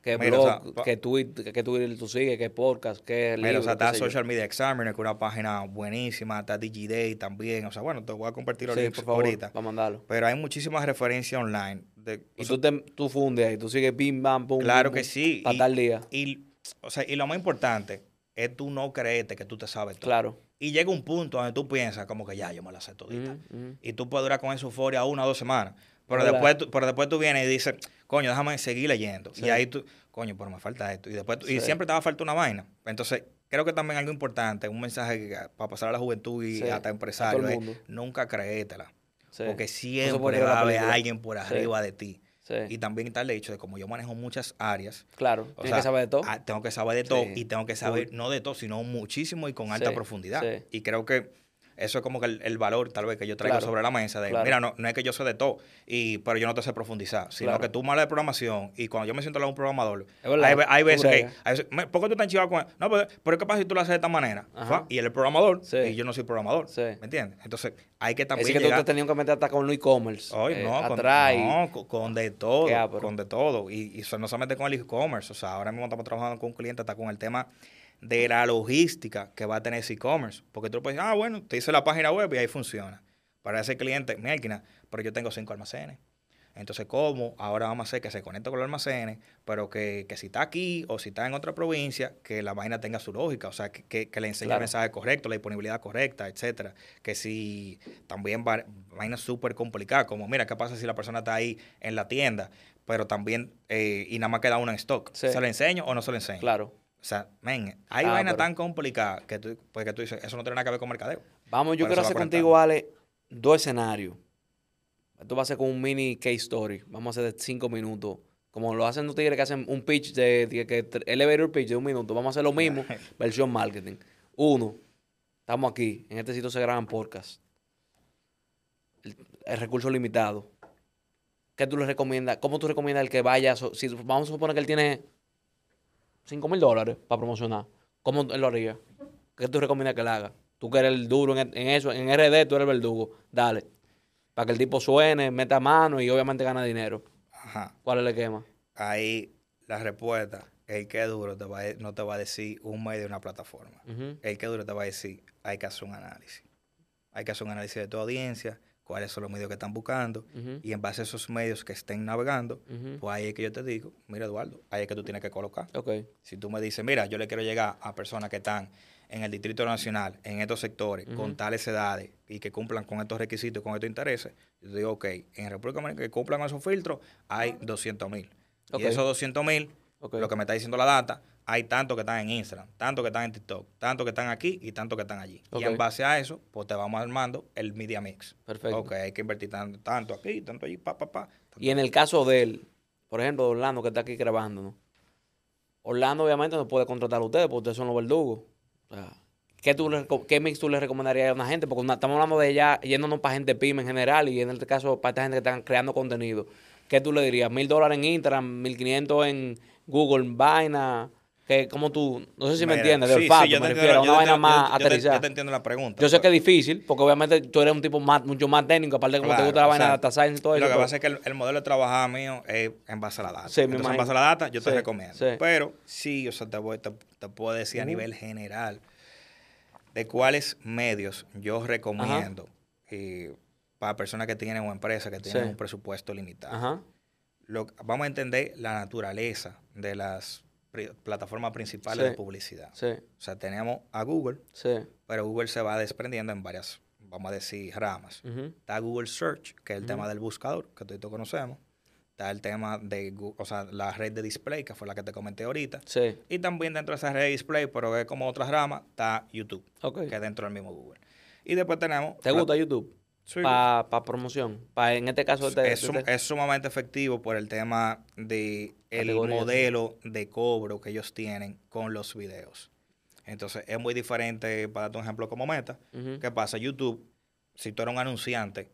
¿Qué Mira, blog, o sea, qué tweet, qué tweet tú sigues, qué podcast, qué Mira, libro, o sea, está yo? Social Media Examiner, que es una página buenísima, está DigiDay también. O sea, bueno, te voy a compartir los Sí, links por favor, ahorita. para mandarlo. Pero hay muchísimas referencias online. de- Y sea, tú, te, tú fundes ahí, tú sigues bim, bam, pum. Claro que sí. Para tal día. Y, o sea, y lo más importante es tú no creerte que tú te sabes todo. Claro. Y llega un punto donde tú piensas como que ya, yo me la sé todita. Y tú puedes durar con esa euforia una o dos semanas. Pero después, tú, pero después tú vienes y dices, coño, déjame seguir leyendo. Sí. Y ahí tú, coño, pero me falta esto. Y después tú- y siempre te va a faltar una vaina. Entonces, creo que también algo importante, un mensaje que- para pasar a la juventud y Sí, hasta empresarios, es nunca creértela. Sí. Porque siempre va a haber alguien por arriba de ti. Sí. Y también está el hecho de como yo manejo muchas áreas, claro. o Tienes sea, que saber de todo. ah, tengo que saber de todo Sí. y tengo que saber, no de todo, sino muchísimo y con alta Sí, profundidad. Y creo que eso es como que el, el valor tal vez que yo traigo Claro, sobre la mesa de, claro. mira, no, no es que yo sé de todo, y, pero yo no te sé profundizar, sino Claro. que tú me hablas de programación y cuando yo me siento de un programador, Es hay, veces que, hay veces, "Me- ¿por qué tú estás enchivado con él? No, pero, pero ¿qué pasa si tú lo haces de esta manera? Ajá. Y él es programador Sí. y yo no soy programador, Sí. ¿me entiendes? Entonces hay que también Así que tú te tenías que meter hasta con el e-commerce. Eh, no, con, atrás. no, con, con de todo, con de todo. Y, y eso no solamente con el e-commerce, o sea, ahora mismo estamos trabajando con un cliente hasta con el tema de la logística que va a tener ese e-commerce. Porque tú puedes decir, ah, bueno, te hice la página web y ahí funciona. Para ese cliente, máquina, pero yo tengo cinco almacenes. Entonces, ¿cómo? Ahora vamos a hacer que se conecte con los almacenes, pero que, que si está aquí o si está en otra provincia, que la vaina tenga su lógica, o sea, que, que- que le enseñe Claro. el mensaje correcto, la disponibilidad correcta, etcétera. Que si también va, vainas súper complicadas, como mira, ¿qué pasa si la persona está ahí en la tienda, pero también, eh, y nada más queda una en stock? Sí. ¿Se lo enseño o no se lo enseño? Claro. O sea, men, hay Ah, vainas pero- tan complicadas que tú, pues que tú dices, eso no tiene nada que ver con mercadeo. Vamos, yo Pero quiero hacer contigo, Ale, dos escenarios. Esto va a ser como un mini case story. Vamos a hacer de cinco minutos. Como lo hacen los tigres que hacen un pitch de, de que elevator pitch de un minuto. Vamos a hacer lo mismo, versión marketing. Uno, estamos aquí. En este sitio se graban podcasts. El, el recurso limitado. ¿Qué tú le recomiendas? ¿Cómo tú recomiendas el que vaya? so- Si vamos a suponer que él tiene 5 mil dólares para promocionar. ¿Cómo él lo haría? ¿Qué tú recomiendas que él haga? Tú que eres el duro en, en eso, en RD tú eres el verdugo. Dale. Para que el tipo suene, meta mano y obviamente gana dinero. Ajá. ¿Cuál es el esquema? Ahí la respuesta, el que es duro te va a- no te va a decir un medio de una plataforma. Ujú. El que es duro te va a decir, hay que hacer un análisis. Hay que hacer un análisis de tu audiencia, cuáles son los medios que están buscando, y en base a esos medios que estén navegando, pues ahí es que yo te digo, mira Eduardo, ahí es que tú tienes que colocar. Ok. Si tú me dices, mira, yo le quiero llegar a personas que están en el Distrito Nacional, en estos sectores, con tales edades y que cumplan con estos requisitos y con estos intereses, yo te digo, ok, en República Dominicana que cumplan esos filtros, hay 200 mil. Ok. Y esos 200 mil, lo que me está diciendo la data, hay tantos que están en Instagram, tantos que están en TikTok, tantos que están aquí y tantos que están allí. Ok. Y en base a eso, pues te vamos armando el media mix. Perfecto. Ok, hay que invertir tanto, tanto aquí, tanto allí, pa, pa, pa. Y en el caso de él, por ejemplo, de Orlando, que está aquí grabando, ¿no? Orlando obviamente no puede contratar a ustedes porque ustedes son los verdugos. O sea, ¿qué, tú le ¿Qué mix tú le recomendarías a una gente? Porque una- estamos hablando de ya yéndonos para gente pyme en general y en este caso para esta gente que están creando contenido. ¿Qué tú le dirías? ¿Mil dólares en Instagram? ¿Mil quinientos en Google? ¿Vaina? ¿Qué, ¿Cómo tú? No sé si me entiendes. De sí, sí, olfato, yo te me entiendo refiero. yo Una te vaina entiendo- más yo- yo te- aterrizada. Yo te entiendo la pregunta. Yo sé que es difícil, porque obviamente tú eres un tipo más, mucho más técnico, aparte de como te gusta la vaina de data science y todo eso. Lo que pasa es que el, el modelo de trabajar mío es en base a la data. Sí, Entonces, en base a la data, yo te Sí, recomiendo. sí. Pero sí, o sea, te, voy- te, te puedo decir a nivel general de cuáles medios yo recomiendo eh, para personas que tienen o empresas que tienen Sí. un presupuesto limitado. Ajá. Lo- vamos a entender la naturaleza de las pri- plataformas principales Sí. de publicidad. Sí, O sea, tenemos a Google, sí. pero Google se va desprendiendo en varias, vamos a decir, ramas. Está Google Search, que es el tema del buscador, que todos conocemos. Está el tema de, o sea, la red de display, que fue la que te comenté ahorita. Y también dentro de esa red de display, pero es como otra rama, está YouTube, que es dentro del mismo Google. Y después tenemos... ¿Te gusta YouTube? Sí. Para promoción. Pa, en este caso, es, es sumamente efectivo por el tema de el modelo de cobro que ellos tienen con los videos. Entonces, es muy diferente, para darte un ejemplo como Meta. Ujú. ¿Qué pasa? YouTube, si tú eres un anunciante,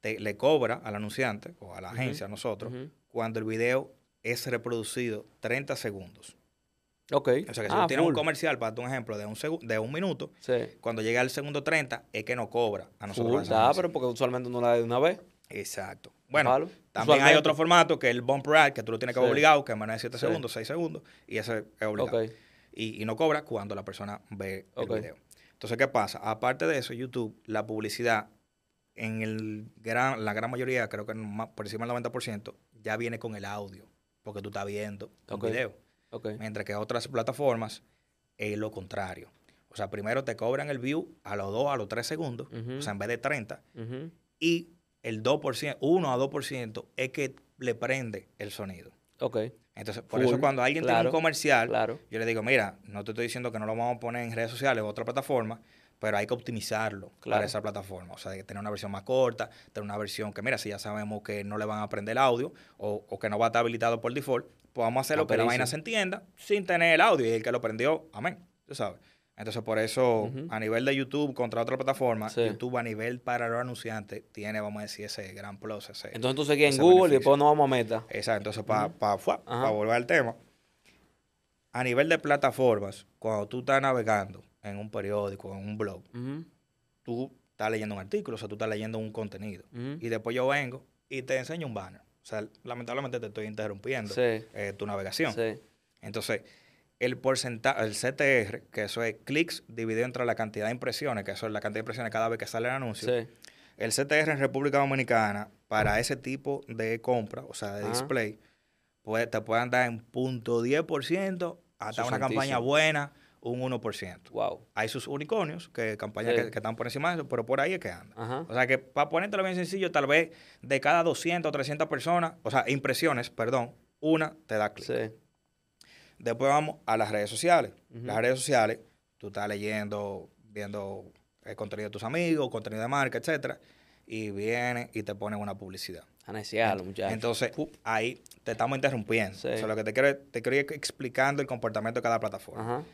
te, le cobra al anunciante o a la agencia, a nosotros, cuando el video es reproducido 30 segundos. Ok. O sea, que si Ah, tú tienes un comercial, para un ejemplo, de un, de un minuto, Sí. cuando llega al segundo 30, es que no cobra a nosotros. Da, agencias. pero porque usualmente uno la da de una vez. Exacto. Bueno, también hay otro formato que es el bump ride, que tú lo tienes que Sí. obligado, que es menos de 7 Sí. segundos, 6 segundos, y ese es obligado. Ok. Y, y no cobra cuando la persona ve el video. Entonces, ¿qué pasa? Aparte de eso, YouTube, la publicidad, en el gran, la gran mayoría, creo que más- por encima del 90%, ya viene con el audio, porque tú estás viendo un Ok. video. Ok. Mientras que otras plataformas es lo contrario. O sea, primero te cobran el view a los 2, a los 3 segundos, o sea, en vez de 30, Ujú. y el 2%, 1 a 2% es que le prende el sonido. Ok. Entonces, por Full, eso cuando alguien tiene un comercial, Claro. yo le digo, mira, no te estoy diciendo que no lo vamos a poner en redes sociales o otra plataforma, pero hay que optimizarlo Claro. para esa plataforma. O sea, hay que tener una versión más corta, tener una versión que, mira, si ya sabemos que no le van a prender el audio o, o que no va a estar habilitado por default, pues vamos a hacerlo que la vaina se entienda sin tener el audio y el que lo prendió, amén. Tú sabes. Entonces, por eso, a nivel de YouTube contra otra plataforma, Sí. YouTube a nivel para los anunciantes tiene, vamos a decir, ese gran plus. Ese, Entonces tú seguías en Google y después nos vamos a Meta. Exacto, entonces para pa, pa volver al tema, a nivel de plataformas, cuando tú estás navegando en un periódico, en un blog, Ujú. tú estás leyendo un artículo, o sea, tú estás leyendo un contenido. Y después yo vengo y te enseño un banner. O sea, lamentablemente te estoy interrumpiendo Sí. eh, tu navegación. Sí. Entonces, el porcentaje, el CTR, que eso es clics dividido entre la cantidad de impresiones, que eso es la cantidad de impresiones cada vez que sale el anuncio, Sí. el CTR en República Dominicana, para ese tipo de compra, o sea, de display, te pueden dar en punto 10% hasta una campaña buena, un 1%. Wow. Hay sus unicornios, que campañas Sí. que, que están por encima de eso, pero por ahí es que anda. Ajá. O sea que para ponértelo bien sencillo, tal vez de cada 200 o 300 personas, o sea, impresiones, perdón, una te da clic. Sí. Después vamos a las redes sociales. Las redes sociales, tú estás leyendo, viendo el contenido de tus amigos, contenido de marca, etcétera, y vienen y te ponen una publicidad. Anesialo, muchachos. Entonces, ahí te estamos interrumpiendo. Sí. O sea, lo que te quiero, te quiero ir explicando el comportamiento de cada plataforma. Ajá.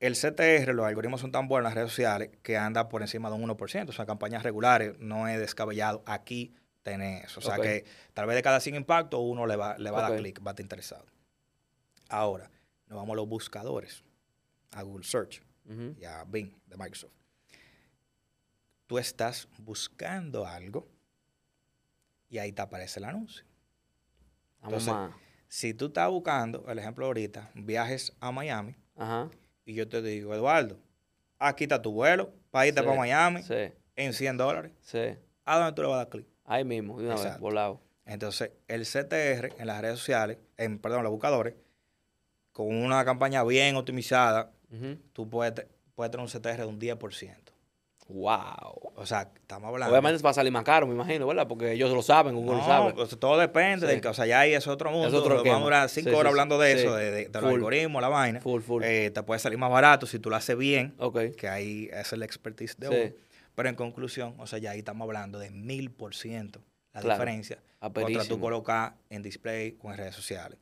El CTR, los algoritmos son tan buenos en las redes sociales que anda por encima de un 1%. O sea, campañas regulares, no es descabellado. Aquí tenés eso. O sea, que tal vez de cada 100 impactos, uno le va, le va a dar clic, va a estar interesado. Ahora, nos vamos a los buscadores, a Google Search y a Bing de Microsoft. Tú estás buscando algo y ahí te aparece el anuncio. Entonces. Si tú estás buscando, el ejemplo ahorita, viajes a Miami, Ajá. Y yo te digo, Eduardo, aquí está tu vuelo para irte Sí, para Miami Sí. en 100 dólares. Sí. ¿A dónde tú le vas a dar clic? Ahí mismo, de una vez, Exacto. volado. Entonces, el CTR en las redes sociales, en, perdón, los buscadores, con una campaña bien optimizada, tú puedes te- puede tener un CTR de un 10%. Wow. O sea, estamos hablando. Obviamente va a salir más caro, me imagino, ¿verdad? Porque ellos lo saben, Google lo No, sabe. pues, todo depende Sí. que, o sea, ya ahí es otro mundo. Es otro Vamos a durar cinco Sí, horas sí. hablando de eso, de, de- de los algoritmos, la vaina. Full, full. Eh, te puede salir más barato si tú lo haces bien, ok. que ahí es el expertise de Sí. uno. Pero en conclusión, o sea, ya ahí estamos hablando de mil por ciento la Claro. diferencia contra tú Aperísimo. colocar en display o en redes sociales.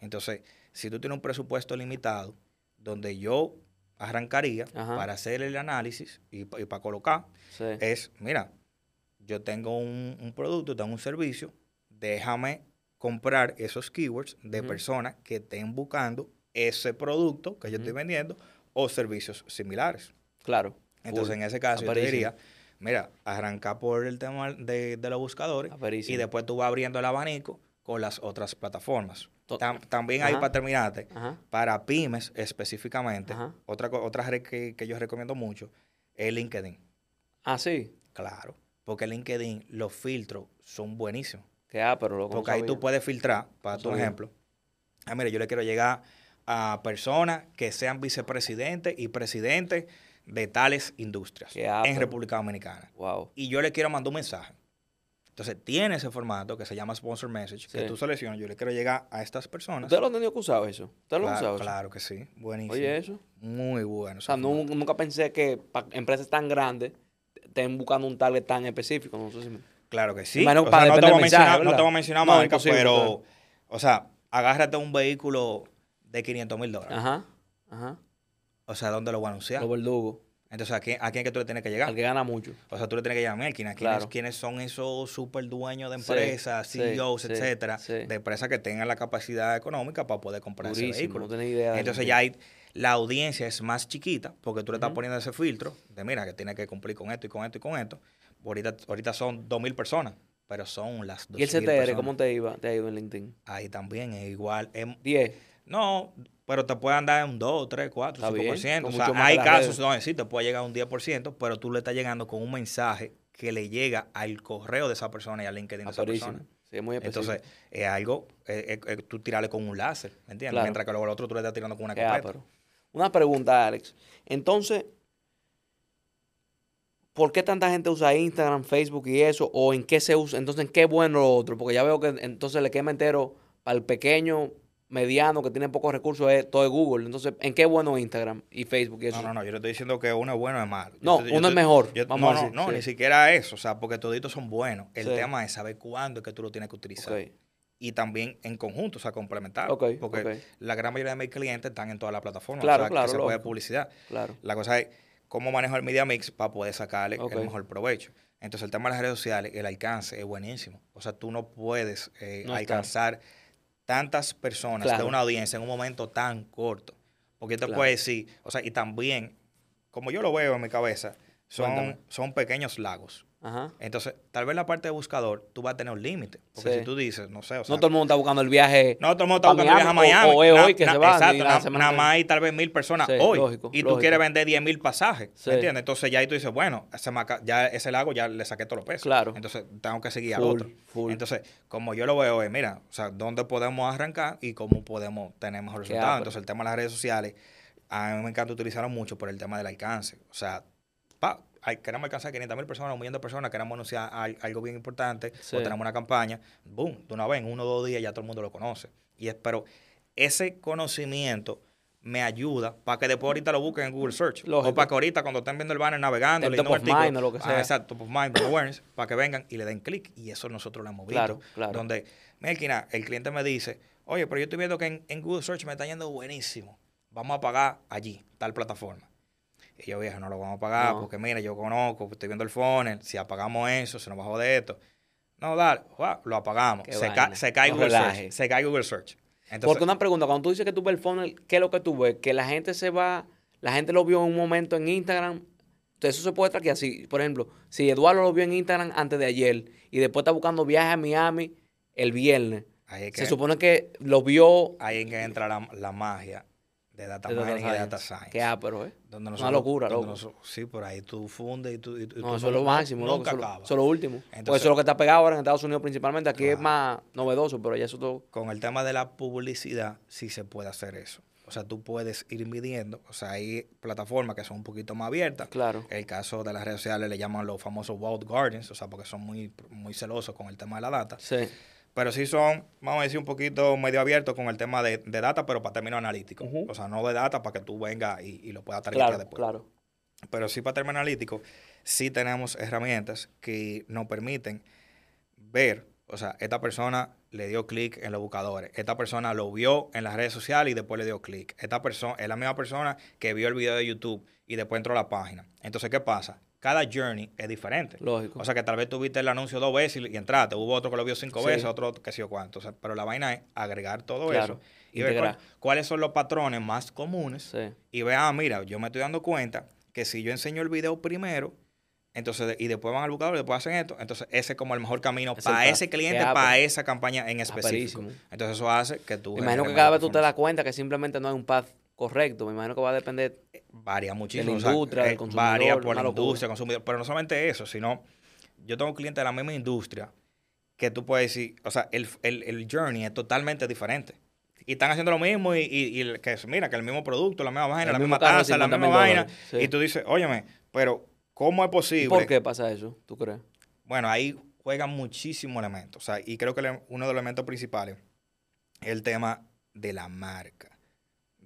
Entonces, si tú tienes un presupuesto limitado, donde yo arrancaría Ajá. para hacer el análisis y, pa- y para colocar, Sí. es, mira, yo tengo un, un producto, tengo un servicio, déjame comprar esos keywords de personas que estén buscando ese producto que yo estoy vendiendo o servicios similares. Claro. Entonces, en ese caso, yo te diría, mira, arranca por el tema de, de los buscadores y después tú vas abriendo el abanico con las otras plataformas. Tam- también ahí Ajá. para terminarte, Ajá. para pymes específicamente, Ajá. otra, otra red que, que yo recomiendo mucho es LinkedIn. Ah, sí. Claro, porque LinkedIn, los filtros son buenísimos. Que ah, pero lo Porque ahí tú puedes filtrar, para tu ejemplo. Ah, mira, yo le quiero llegar a personas que sean vicepresidentes y presidentes de tales industrias ah, en República Dominicana. Wow. Y yo le quiero mandar un mensaje. Entonces, tiene ese formato que se llama Sponsor Message, que tú seleccionas, yo le quiero llegar a estas personas. ¿Usted lo han tenido que usar eso? ¿Usted lo Claro, usado eso? claro que sí, buenísimo. Oye, eso. Muy bueno. O sea, nu- nunca pensé que para empresas tan grandes estén buscando un target tan específico. No sé si me- Claro que sí. Imagino O sea, para no, te depende voy a del mensaje, mencionar, no te voy a mencionar No, pero, claro. o sea, agárrate un vehículo de 500 mil dólares. Ajá. Ajá. O sea, ¿dónde lo voy a anunciar? Los verdugos. Entonces, ¿a quién, ¿a quién es que tú le tienes que llegar? Al que gana mucho. O sea, tú le tienes que llamar a quién, a quiénes, Claro. quiénes son esos super dueños de empresas, sí, CEOs, sí, etcétera, sí. de empresas que tengan la capacidad económica para poder comprar ese Durísimo. vehículo. No idea. de Entonces ya hay, la audiencia es más chiquita porque tú le estás poniendo ese filtro de mira que tiene que cumplir con esto y con esto y con esto. Ahorita, ahorita son 2.000 personas, pero son las 2.000 ¿Y el CTR personas. cómo te iba? Te ha ido en LinkedIn. Ahí también es igual. es- 10. no, pero te pueden dar un 2, 3, 4, Está bien, 5%. O sea, hay casos donde sí te puede llegar a un 10%, pero tú le estás llegando con un mensaje que le llega al correo de esa persona y al LinkedIn de esa persona. Sí, es muy. Entonces, es algo, eh, tú tirarle con un láser, ¿me entiendes? Claro. Mientras que luego el otro tú le estás tirando con una escopeta. ápero. Una pregunta, Alex. Entonces, ¿por qué tanta gente usa Instagram, Facebook y eso? ¿O en qué se usa? Entonces, ¿en qué es bueno lo otro? Porque ya veo que entonces le quema entero el pequeño, mediano, que tiene pocos recursos, es todo es Google. Entonces, ¿en qué es bueno Instagram y Facebook y eso? No, no, no, yo le estoy diciendo que uno es bueno es malo. No, yo uno es mejor, vamos no, a no, decir, no, sí. ni siquiera eso, o sea, porque toditos son buenos. El Sí. tema es saber cuándo es que tú lo tienes que utilizar. Y también en conjunto, o sea, complementar. Porque la gran mayoría de mis clientes están en todas las plataformas. Claro, o sea, claro, que se puede publicidad. Claro. La cosa es cómo manejo el media mix para poder sacarle el mejor provecho. Entonces, el tema de las redes sociales, el alcance es buenísimo. O sea, tú no puedes eh, No está. Tantas personas Claro. de una audiencia en un momento tan corto. Porque yo te Claro. puedo decir, o sea, y también, como yo lo veo en mi cabeza, son, Cuéntame. son pequeños lagos. Ajá. Entonces, tal vez la parte de buscador, tú vas a tener un límite. Porque Sí. si tú dices, no sé, o sea, No todo el mundo está buscando el viaje. no, todo el mundo está buscando viaje a Miami, o- Miami. o es Na- hoy que na- se van, Exacto, nada más hay tal vez mil personas Sí, hoy. lógico, y tú lógico. quieres vender 10 mil pasajes. Sí. ¿Me entiendes? Entonces ya ahí tú dices, bueno, se me aca- ya ese lago ya le saqué todos los pesos. Claro. Entonces tengo que seguir al Full, otro. full. Entonces, como yo lo veo es, mira, o sea, dónde podemos arrancar y cómo podemos tener mejor Qué resultado. ápero. Entonces, el tema de las redes sociales, a mí me encanta utilizarlo mucho por el tema del alcance. O sea, queremos alcanzar 500 mil personas, un millón de personas, queremos anunciar al- algo bien importante Sí. o tenemos una campaña, boom, de una vez, en uno o dos días ya todo el mundo lo conoce. Y es, pero ese conocimiento me ayuda para que después ahorita lo busquen en Google Search. Lógico. O para que ahorita cuando estén viendo el banner navegando, El top of artículo, mind o lo que ah, sea. exacto, top of mind, awareness, para que vengan y le den clic. Y eso nosotros lo hemos visto. Claro, claro. Donde, Melquina, el cliente me dice, oye, pero yo estoy viendo que en, en Google Search me está yendo buenísimo. Vamos a pagar allí, tal plataforma. Y yo, viejo, no lo vamos a pagar No. porque, mira, yo conozco, estoy viendo el funnel, si apagamos eso, se nos bajó de esto. No, dale, lo apagamos. Se, vaina. ca- se cae No Google relaje. Search. Se cae Google Search. Entonces, Porque una pregunta, cuando tú dices que tú ves el funnel, ¿qué es lo que tú ves? Que la gente se va, la gente lo vio en un momento en Instagram, entonces eso se puede traquear. Si, por ejemplo, si Eduardo lo vio en Instagram antes de ayer y después está buscando viaje a Miami el viernes, ahí es que, se supone que lo vio ahí es que entra la, la magia de data de Data mining y Science. data science. Qué ápero, ¿eh? Donde Una locura, donde loco. nosotros- sí, por ahí tú fundes y tú... y y No, tú eso es lo máximo, loco. Nunca Eso, es lo- acaba. eso es lo último. Entonces- eso es lo que está pegado ahora en Estados Unidos principalmente. Aquí es más novedoso, pero ya eso todo. Con el tema de la publicidad, sí se puede hacer eso. O sea, tú puedes ir midiendo. O sea, hay plataformas que son un poquito más abiertas. Claro. El caso de las redes sociales le llaman los famosos walled gardens, o sea, porque son muy, muy celosos con el tema de la data. Sí. Pero sí son, vamos a decir, un poquito medio abiertos con el tema de, de data, pero para términos analíticos. O sea, no de data para que tú vengas y, y lo puedas targetear Claro, después. claro. Pero sí para términos analíticos, sí tenemos herramientas que nos permiten ver, o sea, esta persona le dio clic en los buscadores, esta persona lo vio en las redes sociales y después le dio clic. Esta persona es la misma persona que vio el video de YouTube y después entró a la página. Entonces, ¿qué pasa? Cada journey es diferente. Lógico. O sea, que tal vez tú viste el anuncio dos veces y, y entraste. Hubo otro que lo vio cinco Sí. veces, otro que sé yo cuánto. O sea, pero la vaina es agregar todo Claro, eso y ver cuál- cuáles son los patrones más comunes Sí. y ve, ah, mira, yo me estoy dando cuenta que si yo enseño el video primero, entonces, y después van al buscador y después hacen esto, entonces ese es como el mejor camino Es para pa- ese cliente, para esa campaña en específico. Entonces eso hace que tú... Imagino que cada vez tú te das cuenta que simplemente no hay un path correcto. Me imagino que va a depender. Varía muchísimo. la o sea, industria, del eh, consumidor, Varía por la industria, consumidor. Pero no solamente eso, sino yo tengo clientes de la misma industria que tú puedes decir, o sea, el, el, el journey es totalmente diferente. Y están haciendo lo mismo y, y, y que es- mira, que el mismo producto, la misma vaina, El la misma de tasa, la 50 misma vaina. sí. Y tú dices, óyeme, pero ¿cómo es posible? ¿Y por qué pasa eso? ¿Tú crees? Bueno, ahí juegan muchísimos elementos. O sea, y creo que uno de los elementos principales es el tema de la marca,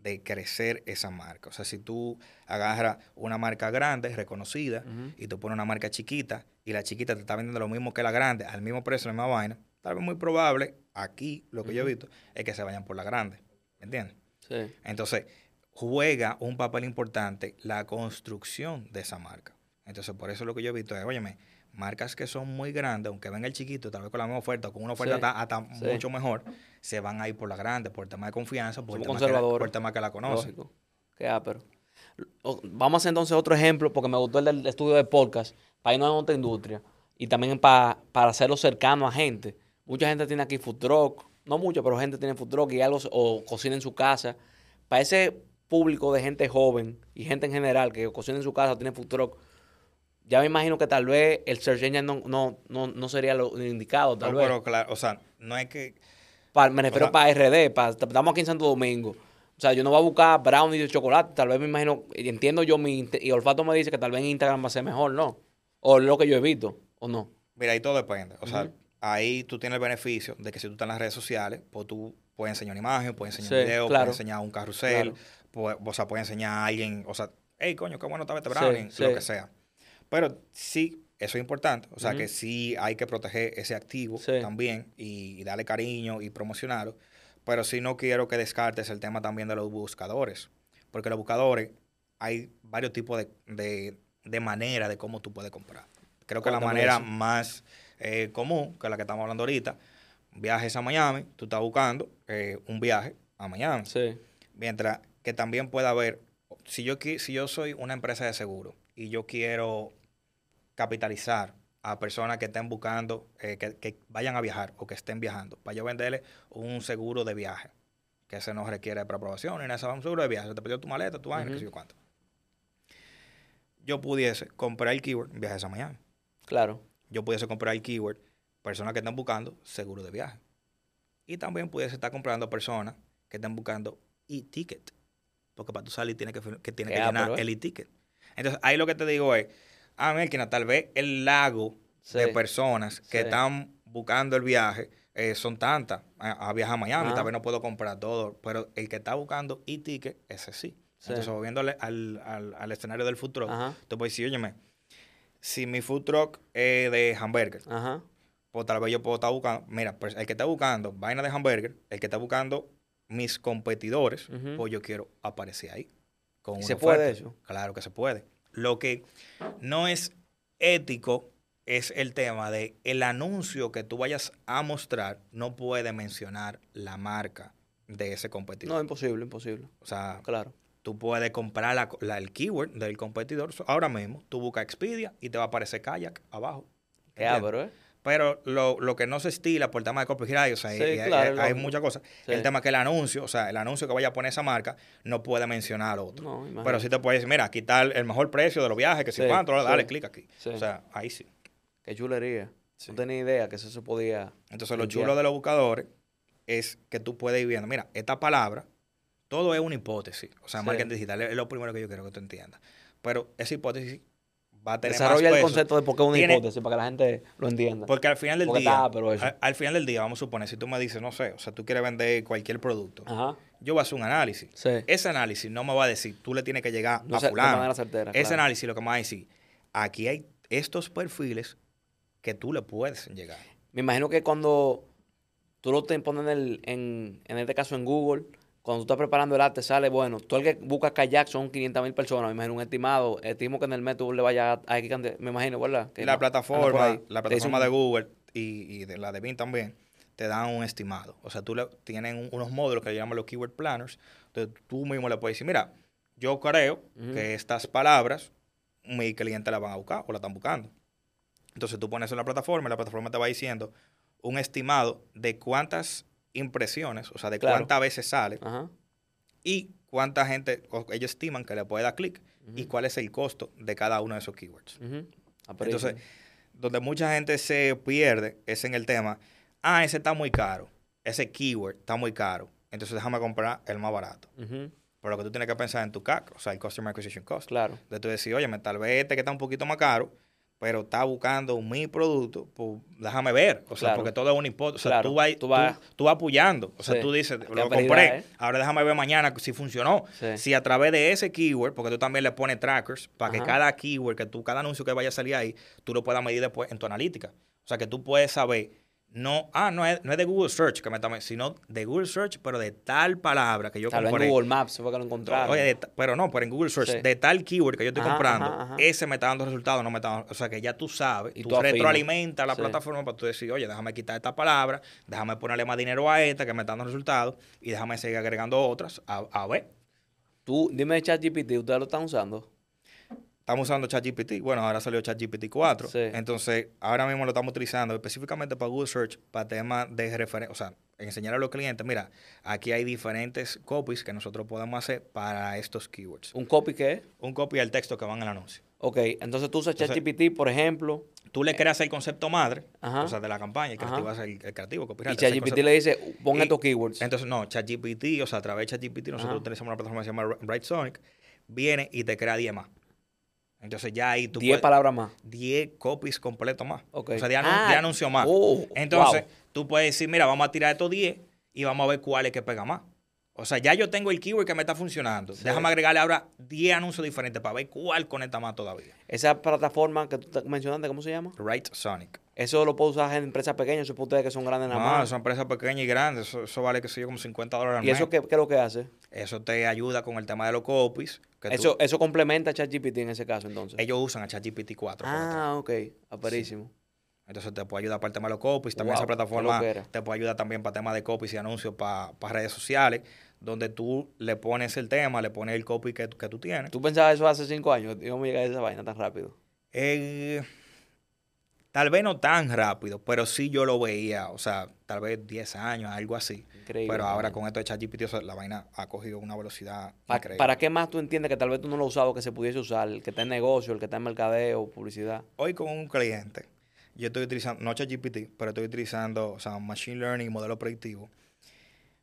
de crecer esa marca. O sea, si tú agarras una marca grande, reconocida, y tú pones una marca chiquita, y la chiquita te está vendiendo lo mismo que la grande, al mismo precio, la misma vaina, tal vez muy probable, aquí lo que yo he visto, es que se vayan por la grande. ¿Me entiendes? Sí. Entonces, juega un papel importante la construcción de esa marca. Entonces, por eso lo que yo he visto es, óyeme, marcas que son muy grandes, aunque ven el chiquito, tal vez con la misma oferta, con una oferta Sí, hasta, hasta sí. mucho mejor, se van a ir por la grande, por el tema de confianza, por el tema, que la, por el tema que la conocen. Lógico. Qué ápero. O- Vamos a hacer entonces otro ejemplo, porque me gustó el del estudio de podcast, para irnos a otra industria y también pa- para hacerlo cercano a gente. Mucha gente tiene aquí food truck, no mucha, pero gente tiene food truck y algo, o cocina en su casa. Para ese público de gente joven y gente en general que cocina en su casa o tiene food truck, ya me imagino que tal vez el search engine no, no, no, no sería lo indicado, tal No, vez. pero claro, o sea, no es que... Pa- me refiero sea- para RD, para, estamos aquí en Santo Domingo. O sea, yo no voy a buscar brownie de chocolate. Tal vez me imagino, entiendo yo, mi y olfato me dice que tal vez en Instagram va a ser mejor, ¿no? O lo que yo he visto, o no. Mira, ahí todo depende. O sea, ahí tú tienes el beneficio de que si tú estás en las redes sociales, pues tú puedes enseñar una imagen, puedes enseñar Sí, un video, claro. puedes enseñar un carrusel, Claro. pues, o sea, puedes enseñar a alguien, o sea, hey, coño, qué bueno estaba este brownie, sí. lo que sea. Pero sí, eso es importante. O sea, que sí hay que proteger ese activo Sí. también y, y darle cariño y promocionarlo. Pero sí no quiero que descartes el tema también de los buscadores. Porque los buscadores, hay varios tipos de, de, de manera de cómo tú puedes comprar. Creo que la manera más eh, común, que la que estamos hablando ahorita, viajes a Miami, tú estás buscando eh, un viaje a Miami. Sí. Mientras que también pueda haber, si yo, si yo soy una empresa de seguro y yo quiero capitalizar a personas que estén buscando, eh, que, que vayan a viajar o que estén viajando, para yo venderle un seguro de viaje, que ese no requiere preaprobación, ni nada, un seguro de viaje, se te perdió tu maleta, tu vaina, qué Ujú. sé yo cuánto. Yo pudiese comprar el keyword viajes a Miami. Claro. Yo pudiese comprar el keyword personas que están buscando seguro de viaje. Y también pudiese estar comprando personas que están buscando e-ticket. Porque para tú salir tienes que, que, tienes Qué que llenar ¿eh? el e-ticket. Entonces, ahí lo que te digo es, ah, Melkina, tal vez el lago de personas que Sí. están buscando el viaje eh, son tantas a, a viajar a Miami. Tal vez no puedo comprar todo, pero el que está buscando e-ticket, ese sí. Sí. Entonces, volviéndole al, al, al escenario del food truck, Ajá. tú puedes decir, óyeme, si mi food truck es de hamburger, Ajá. pues tal vez yo puedo estar buscando, mira, pues el que está buscando vaina de hamburger, el que está buscando mis competidores, pues yo quiero aparecer ahí. Con ¿Y una se puede eso? Claro que se puede. Lo que no es ético es el tema de el anuncio que tú vayas a mostrar no puede mencionar la marca de ese competidor. No, imposible, imposible. o sea, Claro. tú puedes comprar la- la- el keyword del competidor. Ahora mismo, tú buscas Expedia y te va a aparecer Kayak abajo. Qué ¿Entiendes? ápero, ¿eh? Pero lo, lo que no se estila por el tema de copyright, o sea, Sí, hay- claro, hay, lógico. muchas cosas. Sí. El tema que el anuncio, o sea, el anuncio que vaya a poner esa marca, no puede mencionar otro. No. Pero sí te puede decir, mira, quitar el mejor precio de los viajes, que si Sí, cuánto, dale clic aquí. O sea, ahí sí. Qué chulería. No tenía idea que eso se podía. Entonces, lo Limpiar. chulo de los buscadores es que tú puedes ir viendo, mira, esta palabra todo es una hipótesis. O sea, marketing digital es lo primero que yo quiero que tú entiendas. Pero esa hipótesis va a tener Desarrolla más el concepto de por qué es una Tiene- hipótesis, para que la gente lo entienda. Porque al final del Porque día, está, pero eso. al, al final del día, vamos a suponer, si tú me dices, no sé, o sea, tú quieres vender cualquier producto, Ajá. yo voy a hacer un análisis. Sí. Ese análisis no me va a decir, tú le tienes que llegar No a sé, de fulano. manera certera, Ese claro. análisis lo que me va a decir, aquí hay estos perfiles que tú le puedes llegar. Me imagino que cuando tú lo te pones en, el- en, en este caso en Google, cuando tú estás preparando el arte, sale, bueno, tú el que busca kayak son 500 mil personas, me imagino un estimado, estimo que en el tú le vayas a, X cantidad, me imagino, ¿verdad? Que la no, plataforma, la plataforma de Google y, y de la de Bing también, te dan un estimado. O sea, tú le, tienen un- unos módulos que llaman los keyword planners. Entonces, tú mismo le puedes decir, mira, yo creo que estas palabras mi cliente las van a buscar o la están buscando. Entonces, tú pones eso en la plataforma y la plataforma te va diciendo un estimado de cuántas impresiones, o sea, de Claro. cuántas veces sale Ajá. y cuánta gente ellos estiman que le puede dar clic y cuál es el costo de cada uno de esos keywords. Ah, Entonces, donde mucha gente se pierde es en el tema, ah, ese está muy caro, ese keyword está muy caro, entonces déjame comprar el más barato. Ujú. Pero lo que tú tienes que pensar en tu CAC, o sea, el Customer Acquisition Cost. Claro. De tú decir, oye, tal vez este que está un poquito más caro, pero está buscando mi producto, pues déjame ver. O sea, Claro. porque todo es una hipótesis. O sea, Claro. tú vas, Tú vas- tú vas apoyando. O sea, Sí. tú dices, Qué lo compré, ¿eh? ahora déjame ver mañana si funcionó. Sí. Si a través de ese keyword, porque tú también le pones trackers, para que cada keyword, que tú, cada anuncio que vaya a salir ahí, tú lo puedas medir después en tu analítica. O sea, que tú puedes saber, no, ah, no es, no es de Google Search que me está, sino de Google Search, pero de tal palabra que yo Tal vez compré. en Google Maps fue que lo encontraron. Oye, de pero no, pero en Google Search, Sí. de tal keyword que yo estoy Ajá, comprando, ajá, ajá. ese me está dando resultados, no me está dando. O sea, que ya tú sabes, Y tú, tú retroalimentas la Sí. plataforma para tú decir, oye, déjame quitar esta palabra, déjame ponerle más dinero a esta que me está dando resultados y déjame seguir agregando otras a, a ver. Tú, dime ChatGPT, ¿ustedes lo están usando? Estamos usando ChatGPT. Bueno, ahora salió ChatGPT 4. Sí. Entonces, ahora mismo lo estamos utilizando específicamente para Google Search, para temas de referencia. O sea, enseñar a los clientes, mira, aquí hay diferentes copies que nosotros podemos hacer para estos keywords. ¿Un copy qué es? Un copy al texto que van en el anuncio. Ok, entonces tú usas ChatGPT, por ejemplo, Tú le creas el concepto madre, Ajá. o sea, de la campaña, creativo es el, el creativo, y es el ChatGPT le dice, pon Y- estos keywords. Entonces, no, ChatGPT, o sea, a través de ChatGPT nosotros Ajá. utilizamos una plataforma que se llama BrightSonic, viene y te crea 10 más. Entonces ya ahí tú 10 puedes- palabras más. 10 copies completos más. O sea, 10 Ah, anuncios más. oh, Entonces, wow. tú puedes decir, mira, vamos a tirar estos 10 y vamos a ver cuál es que pega más. O sea, ya yo tengo el keyword que me está funcionando. Sí. Déjame agregarle ahora 10 anuncios diferentes para ver cuál conecta más todavía. Esa plataforma que tú te- mencionaste, ¿cómo se llama? Right Sonic. Eso lo puedo usar en empresas pequeñas, eso es para ustedes que son grandes nada No, más. son empresas pequeñas y grandes. Eso, eso vale, que sé yo, como 50 dólares al ¿Y eso mes. qué, qué es lo que hace? Eso te ayuda con el tema de los copies. que tú- Eso, eso complementa a ChatGPT en ese caso, entonces. ellos usan a ChatGPT 4. por detrás. ah, ok. Aparísimo. Entonces te puede ayudar para el tema de los copies. También Wow, esa plataforma te puede ayudar también para temas de copies y anuncios para, para redes sociales, donde tú le pones el tema, le pones el copy que, que tú tienes. ¿Tú pensabas eso hace cinco años? ¿Íbamos a llegar a esa vaina tan rápido? Eh, tal vez no tan rápido, pero sí yo lo veía, o sea, tal vez 10 años, algo así. Increíble. pero ahora con esto de ChatGPT, o sea, la vaina ha cogido una velocidad Pa- increíble. ¿Para qué más tú entiendes que tal vez tú no lo has usado que se pudiese usar? El que está en negocio, el que está en mercadeo, publicidad. Hoy con un cliente, yo estoy utilizando, no ChatGPT, pero estoy utilizando, o sea, Machine Learning, modelo predictivo.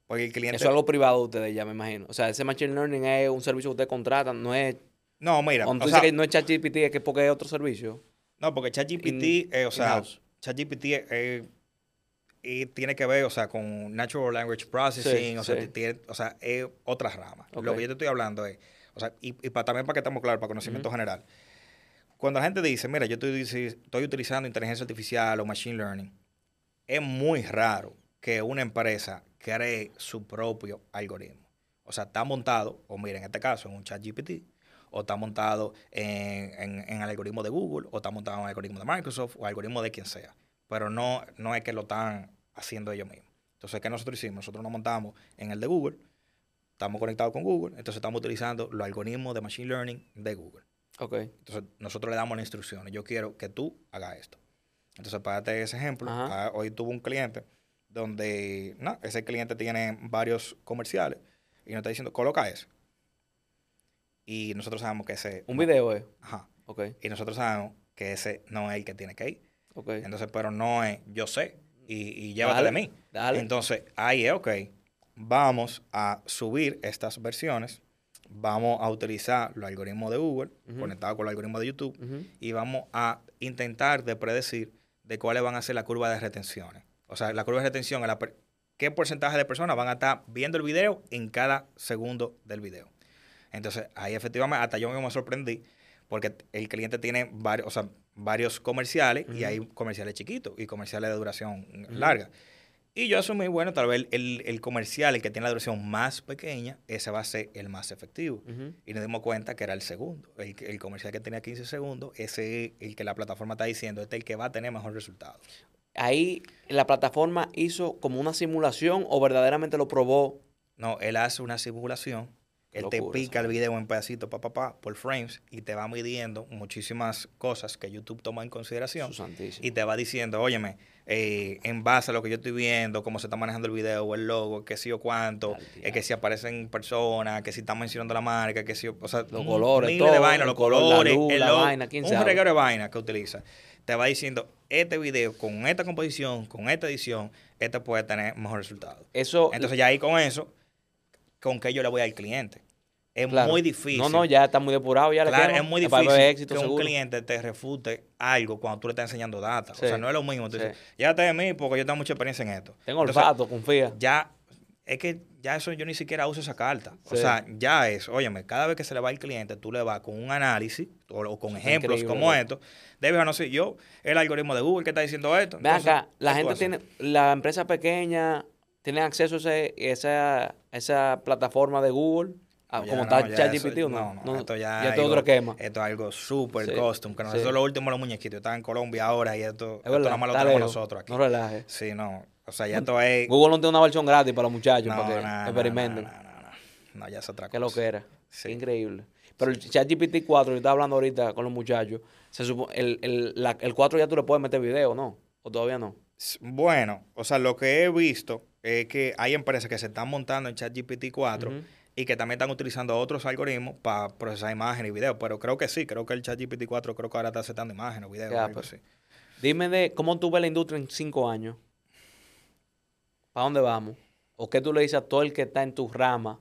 Porque el cliente... Eso es algo privado de ustedes ya, me imagino. O sea, ese Machine Learning es un servicio que ustedes contratan, no es... No, mira, Cuando o tú sea, dices que no es ChatGPT, es que porque es otro servicio. No, porque ChatGPT, eh, o sea. ChatGPT eh, tiene que ver, o sea, con Natural Language Processing, Sí, o, sea, tiene- o sea, es otra rama. Ok. Lo que yo te estoy hablando es, o sea, y, y para, también para que estemos claros, para conocimiento general. Cuando la gente dice, mira, yo estoy utilizando inteligencia artificial o machine learning, es muy raro que una empresa cree su propio algoritmo. O sea, está montado, o mira, en este caso, en un chat GPT, o está montado en, en- en el algoritmo de Google, o está montado en el algoritmo de Microsoft, o algoritmo de quien sea. Pero no, no es que lo están haciendo ellos mismos. Entonces, ¿qué nosotros hicimos? Nosotros nos montamos en el de Google, estamos conectados con Google, entonces estamos utilizando los algoritmos de Machine Learning de Google. Ok. Entonces, nosotros le damos las instrucciones. Yo quiero que tú hagas esto. Entonces, para darte ese ejemplo, ah, hoy tuve un cliente donde, no, ese cliente tiene varios comerciales y nos está diciendo, coloca ese. Y nosotros sabemos que ese... Un video es. Ajá. Ok, Y nosotros sabemos que ese no es el que tiene que ir. ok. Entonces, pero no es, yo sé, y, y llévate Dale, de mí. dale. Entonces, ahí es ok. vamos a subir estas versiones, vamos a utilizar los algoritmos de Google conectados con los algoritmos de YouTube y vamos a intentar de predecir de cuáles van a ser la curva de retenciones. O sea, la curva de retención, la qué porcentaje de personas van a estar viendo el video en cada segundo del video. Entonces, ahí efectivamente, hasta yo me sorprendí, porque el cliente tiene varios, o sea, varios comerciales y hay comerciales chiquitos y comerciales de duración larga. Y yo asumí, bueno, tal vez el, comercial, el que tiene la duración más pequeña, ese va a ser el más efectivo. Y nos dimos cuenta que era el segundo. El, comercial que tenía 15 segundos, ese es el que la plataforma está diciendo, este es el que va a tener mejor resultado. Ahí la plataforma hizo como una simulación o verdaderamente lo probó. No, él hace una simulación él te pica el video en pedacitos, pa, pa, por frames, y te va midiendo muchísimas cosas que YouTube toma en consideración. Y te va diciendo, óyeme, eh, en base a lo que yo estoy viendo, cómo se está manejando el video, o el logo, que sí o cuánto, es que si aparecen personas, que si están mencionando la marca, que si, o sea, los colores, todo, de vainas, los colores, el logo, vaina, un reguero de vaina que utiliza. Te va diciendo, este video con esta composición, con esta edición, este puede tener mejor resultado. Eso, Entonces ya ahí con eso, con que yo le voy al cliente. Es muy difícil. No, no, ya está muy depurado. Ya claro, es muy difícil que un cliente te refute algo cuando tú le estás enseñando data. O sea, no es lo mismo. Tú dices, ya te de mí porque yo tengo mucha experiencia en esto. Tengo olfato, confía. Ya, es que ya eso yo ni siquiera uso esa carta. O sea, ya es, óyeme, cada vez que se le va al cliente, tú le vas con un análisis o, con ejemplos como estos. Debes, no sé, yo, el algoritmo de Google que está diciendo esto. Ve acá, la gente tiene, la empresa pequeña tiene acceso a esa, esa plataforma de Google Ah, como está ChatGPT o no? No, esto ya, es otro esquema. Esto es algo súper custom, que nosotros lo último los muñequitos. Están en Colombia ahora y esto, esto nada más lo tenemos nosotros aquí. No relajes. Sí, no. O sea, ya esto es... Google no tiene una versión gratis para los muchachos para que experimenten. No, no, no, no, ya es otra cosa. Que lo que era. Sí. Increíble. Pero el ChatGPT 4, yo estaba hablando ahorita con los muchachos, se el, el, la, el 4 ya tú le puedes meter video, ¿no? ¿O todavía no? Bueno, o sea, lo que he visto es que hay empresas que se están montando en ChatGPT 4 y que también están utilizando otros algoritmos para procesar imágenes y videos. Pero creo que sí, creo que el ChatGPT 4 creo que ahora está aceptando imágenes o videos. algo pues. así. Dime de cómo tú ves la industria en cinco años. ¿Para dónde vamos? ¿O qué tú le dices a todo el que está en tu rama,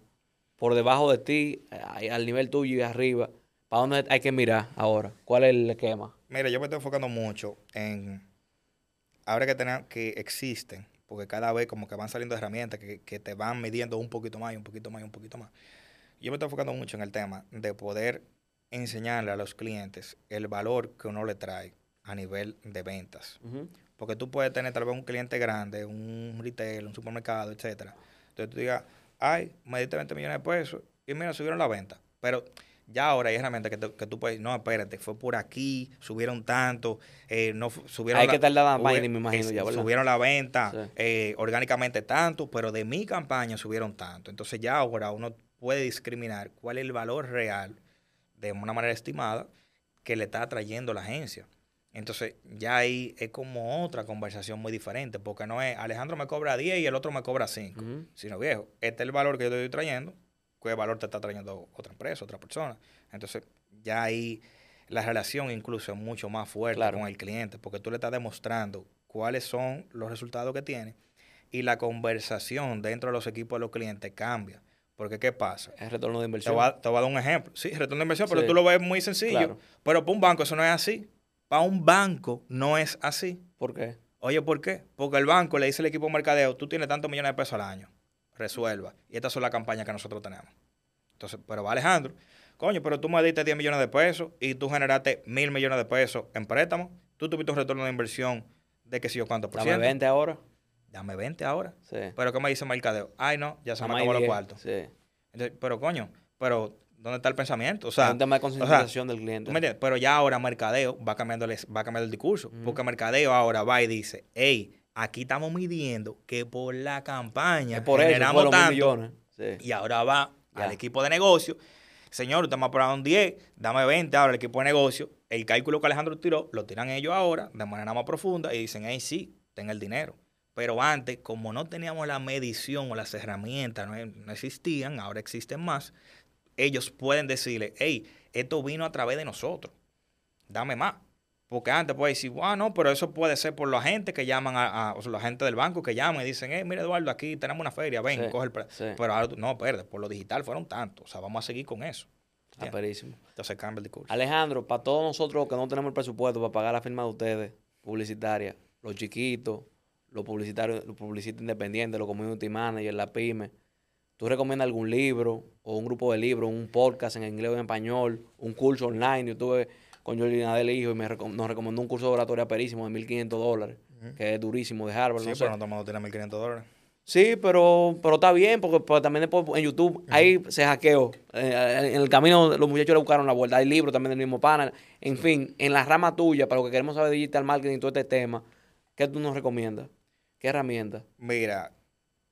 por debajo de ti, al nivel tuyo y arriba? ¿Para dónde hay que mirar ahora? ¿Cuál es el esquema? Mira, yo me estoy enfocando mucho en, ahora que, tenemos, que existen porque cada vez como que van saliendo herramientas que, que te van midiendo un poquito más y un poquito más y un poquito más. Yo me estoy enfocando mucho en el tema de poder enseñarle a los clientes el valor que uno le trae a nivel de ventas. Porque tú puedes tener tal vez un cliente grande, un retail, un supermercado, etcétera. Entonces tú digas, ay, me diste 20 millones de pesos y mira, subieron la venta. Pero ya ahora hay herramientas que, que, tú puedes, no, espérate, fue por aquí, subieron tanto, eh, no subieron Hay que tardar más, me imagino ya, Subieron la venta eh, orgánicamente tanto, pero de mi campaña subieron tanto. Entonces ya ahora uno puede discriminar cuál es el valor real de una manera estimada que le está trayendo la agencia. Entonces, ya ahí es como otra conversación muy diferente, porque no es Alejandro me cobra 10 y el otro me cobra 5, sino viejo, este es el valor que yo estoy trayendo, qué valor te está trayendo otra empresa, otra persona. Entonces, ya ahí la relación incluso es mucho más fuerte con el cliente, porque tú le estás demostrando cuáles son los resultados que tiene y la conversación dentro de los equipos de los clientes cambia. Porque, ¿qué pasa? Es retorno de inversión. Te voy, a, dar un ejemplo. Sí, retorno de inversión, pero tú lo ves muy sencillo. Pero para un banco eso no es así. Para un banco no es así. ¿Por qué? Oye, ¿por qué? Porque el banco le dice al equipo de mercadeo, tú tienes tantos millones de pesos al año resuelva. Y estas son las campañas que nosotros tenemos. Entonces, pero va Alejandro, coño, pero tú me diste 10 millones de pesos y tú generaste mil millones de pesos en préstamos. Tú tuviste un retorno de inversión de que si yo cuánto por ciento. Dame 20 ahora. Dame 20 ahora. Sí. Pero ¿qué me dice mercadeo? Ay, no, ya se me acabó los cuartos. Sí. pero coño, pero ¿dónde está el pensamiento? O sea, un tema de concentración del cliente. Pero ya ahora mercadeo va cambiando, va a cambiar el discurso. Porque mercadeo ahora va y dice, hey, aquí estamos midiendo que por la campaña por generamos tanto. Millones. Y ahora va al equipo de negocio. Señor, usted me ha pagado un 10, dame 20 ahora el equipo de negocio. El cálculo que Alejandro tiró, lo tiran ellos ahora de manera más profunda y dicen, hey, sí, ten el dinero. Pero antes, como no teníamos la medición o las herramientas, no, no existían, ahora existen más, ellos pueden decirle, hey, esto vino a través de nosotros, dame más. Porque antes puede decir, ah, no, pero eso puede ser por la gente que llaman a, a o sea, la gente del banco que llaman y dicen, eh, mira Eduardo, aquí tenemos una feria, ven, Sí, coge el pre-". sí. Pero ahora, tú- no, espérate, por lo digital fueron tantos, o sea, vamos a seguir con eso. Está ¿entiendes? perísimo. Entonces cambia el discurso. Alejandro, para todos nosotros que no tenemos el presupuesto para pagar la firma de ustedes, publicitaria, los chiquitos, los publicitarios, los publicistas independientes, los community managers, la pyme, ¿tú recomiendas algún libro o un grupo de libros, un podcast en inglés o en español, un curso online? Yo estuve con Jordi Nadel Hijo y me recom- nos recomendó un curso de oratoria perísimo de 1.500 dólares, que es durísimo de Harvard. Sí, no sé. pero no mundo tiene 1.500 dólares. Sí, pero, pero está bien, porque también después en YouTube ahí se hackeó. Eh, en el camino los muchachos le buscaron la vuelta. Hay libros también del mismo panel. En fin, en la rama tuya, para lo que queremos saber de digital marketing y todo este tema, ¿qué tú nos recomiendas? ¿Qué herramientas? Mira,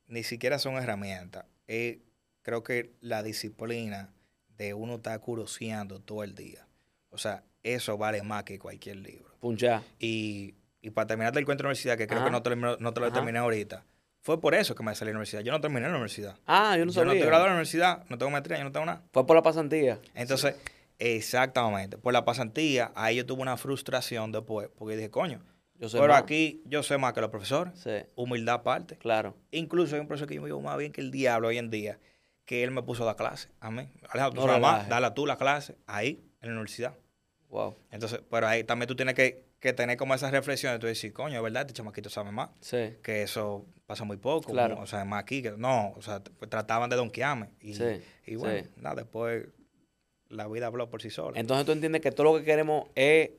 ni siquiera son herramientas. Es, creo que la disciplina de uno estar curioseando todo el día. O sea, eso vale más que cualquier libro. Punchar. Y, y para terminar el cuento de la universidad, que creo Ajá. que no te, no te lo Ajá. terminé ahorita, fue por eso que me salí de la universidad. Yo no terminé la universidad. Ah, yo no yo no sabía. estoy graduado de la universidad, no tengo maestría, yo no tengo nada. Fue por la pasantía. Entonces, exactamente, por la pasantía, ahí yo tuve una frustración después, porque dije, coño, Yo sé pero más. aquí yo sé más que los profesores, Sí, humildad aparte. claro. Incluso hay un profesor que yo me digo más bien que el diablo hoy en día, que él me puso a dar clase a mí. Alejandro, tú No sabes más, dale tú la clase ahí, en la universidad. Wow. Entonces, pero ahí también tú tienes que, que tener como esas reflexiones, tú decir, coño, es verdad, este chamaquito sabe más. Sí, Que eso pasa muy poco. Claro. o sea, más aquí, que no, o sea, pues, trataban de donkearme. Y, Sí, y bueno, sí. nada, después la vida habló por sí sola. Entonces tú entiendes que todo lo que queremos es...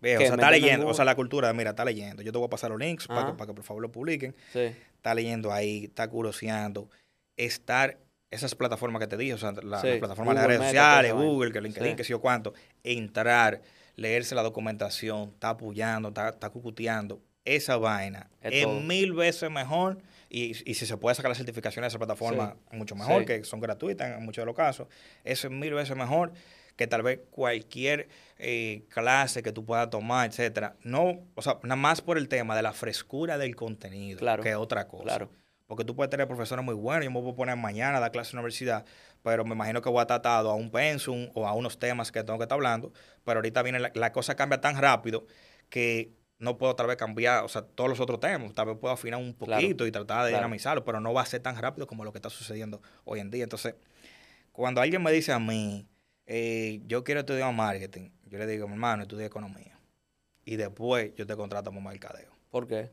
Ve, o sea, está ¿Meterlo en leyendo, o sea, la cultura, mira, está leyendo. Yo te voy a pasar los links para Ajá. que, para que por favor lo publiquen. Sí, Está leyendo ahí, está curioseando. Estar, esas plataformas que te dije, o sea, la- Sí, las plataformas de redes sociales, Google, que LinkedIn, Sí. que sé yo cuánto, entrar, leerse la documentación, está apoyando, está, está cucuteando. Esa vaina Es es, mil veces mejor. Y, y si se puede sacar las certificaciones de esa plataforma, mucho mejor, Sí. que son gratuitas en muchos de los casos. Eso es mil veces mejor que tal vez cualquier eh, clase que tú puedas tomar, etcétera. No, o sea, nada más por el tema de la frescura del contenido, Claro, que otra cosa. claro. Porque tú puedes tener profesores muy buenos, yo me puedo poner mañana a dar clase en la universidad, pero me imagino que voy a estar atado a un pensum o a unos temas que tengo que estar hablando, pero ahorita viene la, la cosa cambia tan rápido que no puedo tal vez cambiar, o sea, todos los otros temas, tal vez puedo afinar un Claro, poquito y tratar de claro. dinamizarlo, pero no va a ser tan rápido como lo que está sucediendo hoy en día. Entonces, cuando alguien me dice a mí, eh, yo quiero estudiar marketing, yo le digo, mi hermano, estudia economía. Y después yo te contrato como mercadeo. ¿Por qué?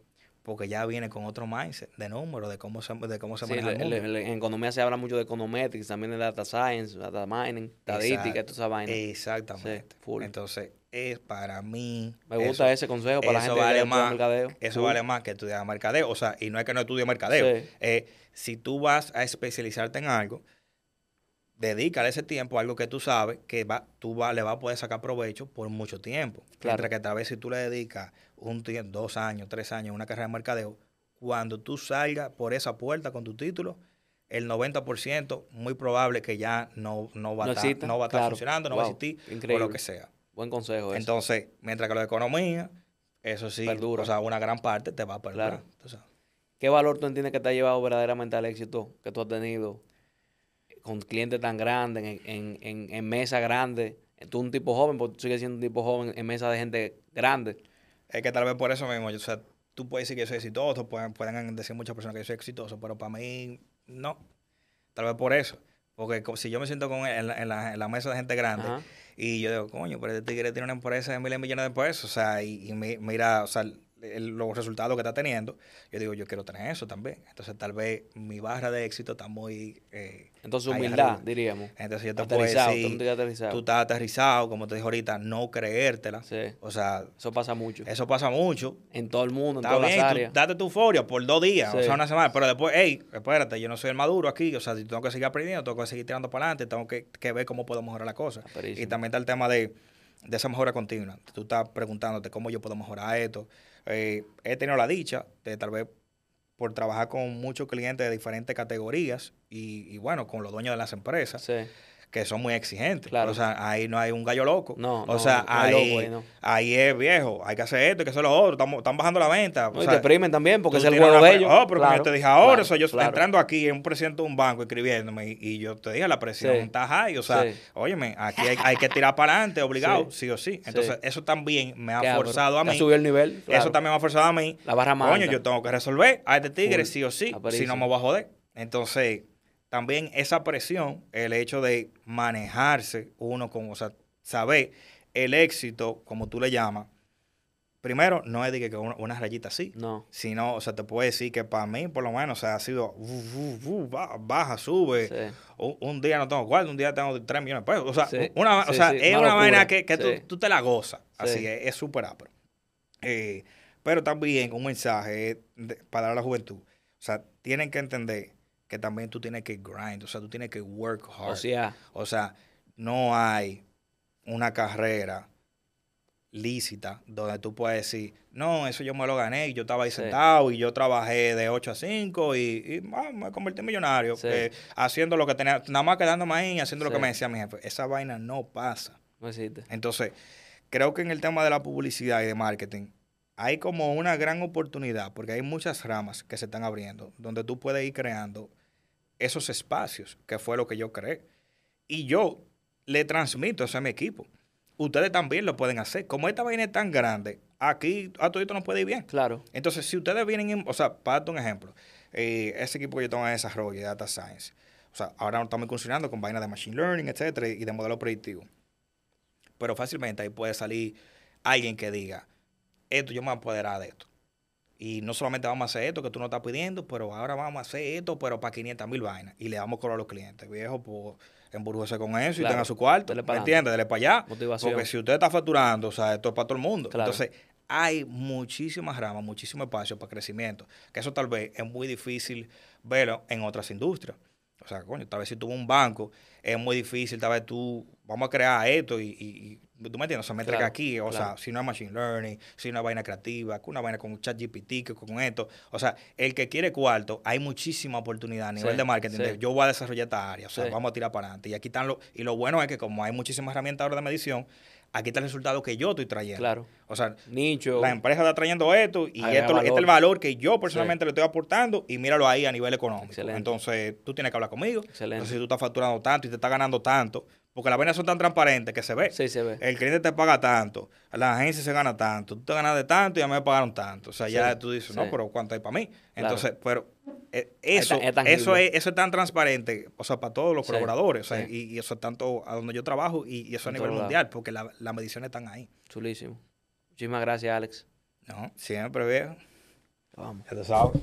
Porque ya viene con otro mindset de número, de cómo se, de cómo se Sí, maneja el mundo. en economía se habla mucho de econometrics, también de data science, data mining, estadística, toda esa vaina. Exactamente. Sí, full. Entonces, es para mí. Me gusta ese consejo para la gente que vale estudiar más, mercadeo. Eso Full. vale más que estudiar mercadeo. O sea, y no es que no estudie mercadeo. Sí. Eh, si tú vas a especializarte en algo, dedícale ese tiempo a algo que tú sabes que va, tú va, le vas a poder sacar provecho por mucho tiempo. Claro. Mientras que tal vez si tú le dedicas un tiempo, dos años, tres años a una carrera de mercadeo, cuando tú salgas por esa puerta con tu título, el 90% muy probable que ya no, no va, No a estar, no va a estar claro. funcionando, no va a existir, o increíble. lo que sea. Buen consejo ese. Entonces, mientras que lo de economía, eso sí, Perdura. o sea, una gran parte te va a perder. Claro. ¿Qué valor tú entiendes que te ha llevado verdaderamente al éxito que tú has tenido con clientes tan grandes, en, en, en, mesa grande? Tú un tipo joven, porque tú sigues siendo un tipo joven en mesa de gente grande. Es que tal vez por eso mismo, o sea, tú puedes decir que yo soy exitoso, pueden, pueden decir muchas personas que yo soy exitoso, pero para mí, no. Tal vez por eso. Porque si yo me siento con él en, la, en la- en la mesa de gente grande Ajá. y yo digo, coño, pero este tigre tiene una empresa de miles de millones de pesos, o sea, y, y mi- mira, o sea, el- los resultados que está teniendo, yo digo, yo quiero tener eso también. Entonces, tal vez mi barra de éxito está muy... eh, Entonces, humildad, diríamos. Entonces, yo te puedo Aterrizado, decir, tú aterrizado. estás aterrizado, como te dije ahorita, no creértela. Sí. O sea, Eso pasa mucho. eso pasa mucho. En todo el mundo, en Está todas bien, las tú date tu euforia por dos días, o sea, una semana, pero después, hey, espérate, yo no soy el maduro aquí, o sea, si tengo que seguir aprendiendo, tengo que seguir tirando para adelante, tengo que, que ver cómo puedo mejorar la cosa. Y también está el tema de, de esa mejora continua. Tú estás preguntándote cómo yo puedo mejorar esto. Eh, he tenido la dicha de tal vez por trabajar con muchos clientes de diferentes categorías y, y bueno, con los dueños de las empresas, Sí. Que son muy exigentes. Claro. O sea, ahí no hay un gallo loco. No, O no, sea, no hay ahí, loco ahí, es viejo, hay que hacer esto, hay que hacer lo otro, están bajando la venta. No, o y sea, te exprimen también porque es el una de ellos. Oh, pero como Claro, yo te dije ahora, claro, o sea, yo claro. entrando aquí en un presidente de un banco escribiéndome y, y yo te dije la presión Sí. está high, o sea, Sí. óyeme, aquí hay, hay que tirar para adelante, obligado, sí. Sí. o sí. Entonces, eso también me ha forzado a mí. subió el nivel. Eso también me ha forzado a mí. La barra más Coño, yo tengo que resolver a este tigre sí o sí, si no me voy a joder. Entonces, también esa presión, el hecho de manejarse uno con, o sea, saber el éxito, como tú le llamas, primero, no es de que una, una rayita así, No. sino, o sea, te puedo decir que para mí, por lo menos, o sea, ha sido uh, uh, uh, ba- baja, sube. Sí. Un, un día no tengo cuarto, un día tengo 3 millones de pesos. O sea, Sí, una, o sí, sea sí, es una vaina que, que tú, tú te la gozas. Así Sí. es, súper apro. Eh, pero también un mensaje de- para la juventud. O sea, tienen que entender que también tú tienes que grind, o sea, tú tienes que work hard. O sea, O sea, no hay una carrera lícita donde tú puedes decir, no, eso yo me lo gané y yo estaba ahí Sí. sentado y yo trabajé de 8 a 5 y, y, ah, me convertí en millonario Sí. eh, haciendo lo que tenía, nada más quedándome ahí y haciendo lo que me decía mi jefe. Esa vaina no pasa. no existe. Entonces, creo que en el tema de la publicidad y de marketing hay como una gran oportunidad porque hay muchas ramas que se están abriendo donde tú puedes ir creando esos espacios, que fue lo que yo creé. Y yo le transmito eso a mi equipo. Ustedes también lo pueden hacer. Como esta vaina es tan grande, aquí a todo esto nos puede ir bien. Claro. Entonces, si ustedes vienen, en- o sea, para darte un ejemplo, eh, ese equipo que yo tengo en desarrollo de Data Science, o sea, ahora estamos incursionando con vainas de Machine Learning, etcétera, y de modelo predictivo. Pero fácilmente ahí puede salir alguien que diga, esto yo me voy a apoderar de esto. Y no solamente vamos a hacer esto que tú no estás pidiendo, pero ahora vamos a hacer esto, pero para 500 mil vainas. Y le damos cobrar a los clientes. Viejo, pues embrújese con eso y Claro. tenga su cuarto. Dele ¿Me entiendes? Dele para allá. Motivación. Porque si usted está facturando, o sea, esto es para todo el mundo. Claro. Entonces, hay muchísimas ramas, muchísimo espacio para crecimiento. Que eso tal vez es muy difícil verlo en otras industrias. O sea, coño, tal vez si tú un banco, es muy difícil, tal vez tú, vamos a crear esto y, y- y- tú me entiendes, o sea, me entrega Claro, aquí, o claro. sea, si no es machine learning, si no es vaina creativa, con una vaina con ChatGPT, que con esto, o sea, el que quiere cuarto, hay muchísima oportunidad a nivel Sí, de marketing, sí. de yo voy a desarrollar esta área, o sea, Sí. vamos a tirar para adelante. Y aquí están los, y lo bueno es que como hay muchísimas herramientas ahora de medición, aquí está el resultado que yo estoy trayendo. Claro. O sea, Nicho. la empresa está trayendo esto y esto, este es el valor. valor que yo personalmente le estoy aportando y míralo ahí a nivel económico. Excelente. Entonces, tú tienes que hablar conmigo. Excelente. Entonces, si tú estás facturando tanto y te estás ganando tanto, porque las vainas son tan transparentes que se ve. Sí, se ve. El cliente te paga tanto, la agencia se gana tanto, tú te ganas de tanto y ya me pagaron tanto. O sea, ya tú dices, no, pero ¿cuánto hay para mí? Entonces, pero eh, eso, es, eso, eso es tan transparente, o sea, para todos los sí, colaboradores. Y, eso es tanto a donde yo trabajo y, eso a nivel mundial, porque las mediciones están ahí. Chulísimo. Muchísimas gracias, Alex. No, siempre viejo. Vamos. Sabes.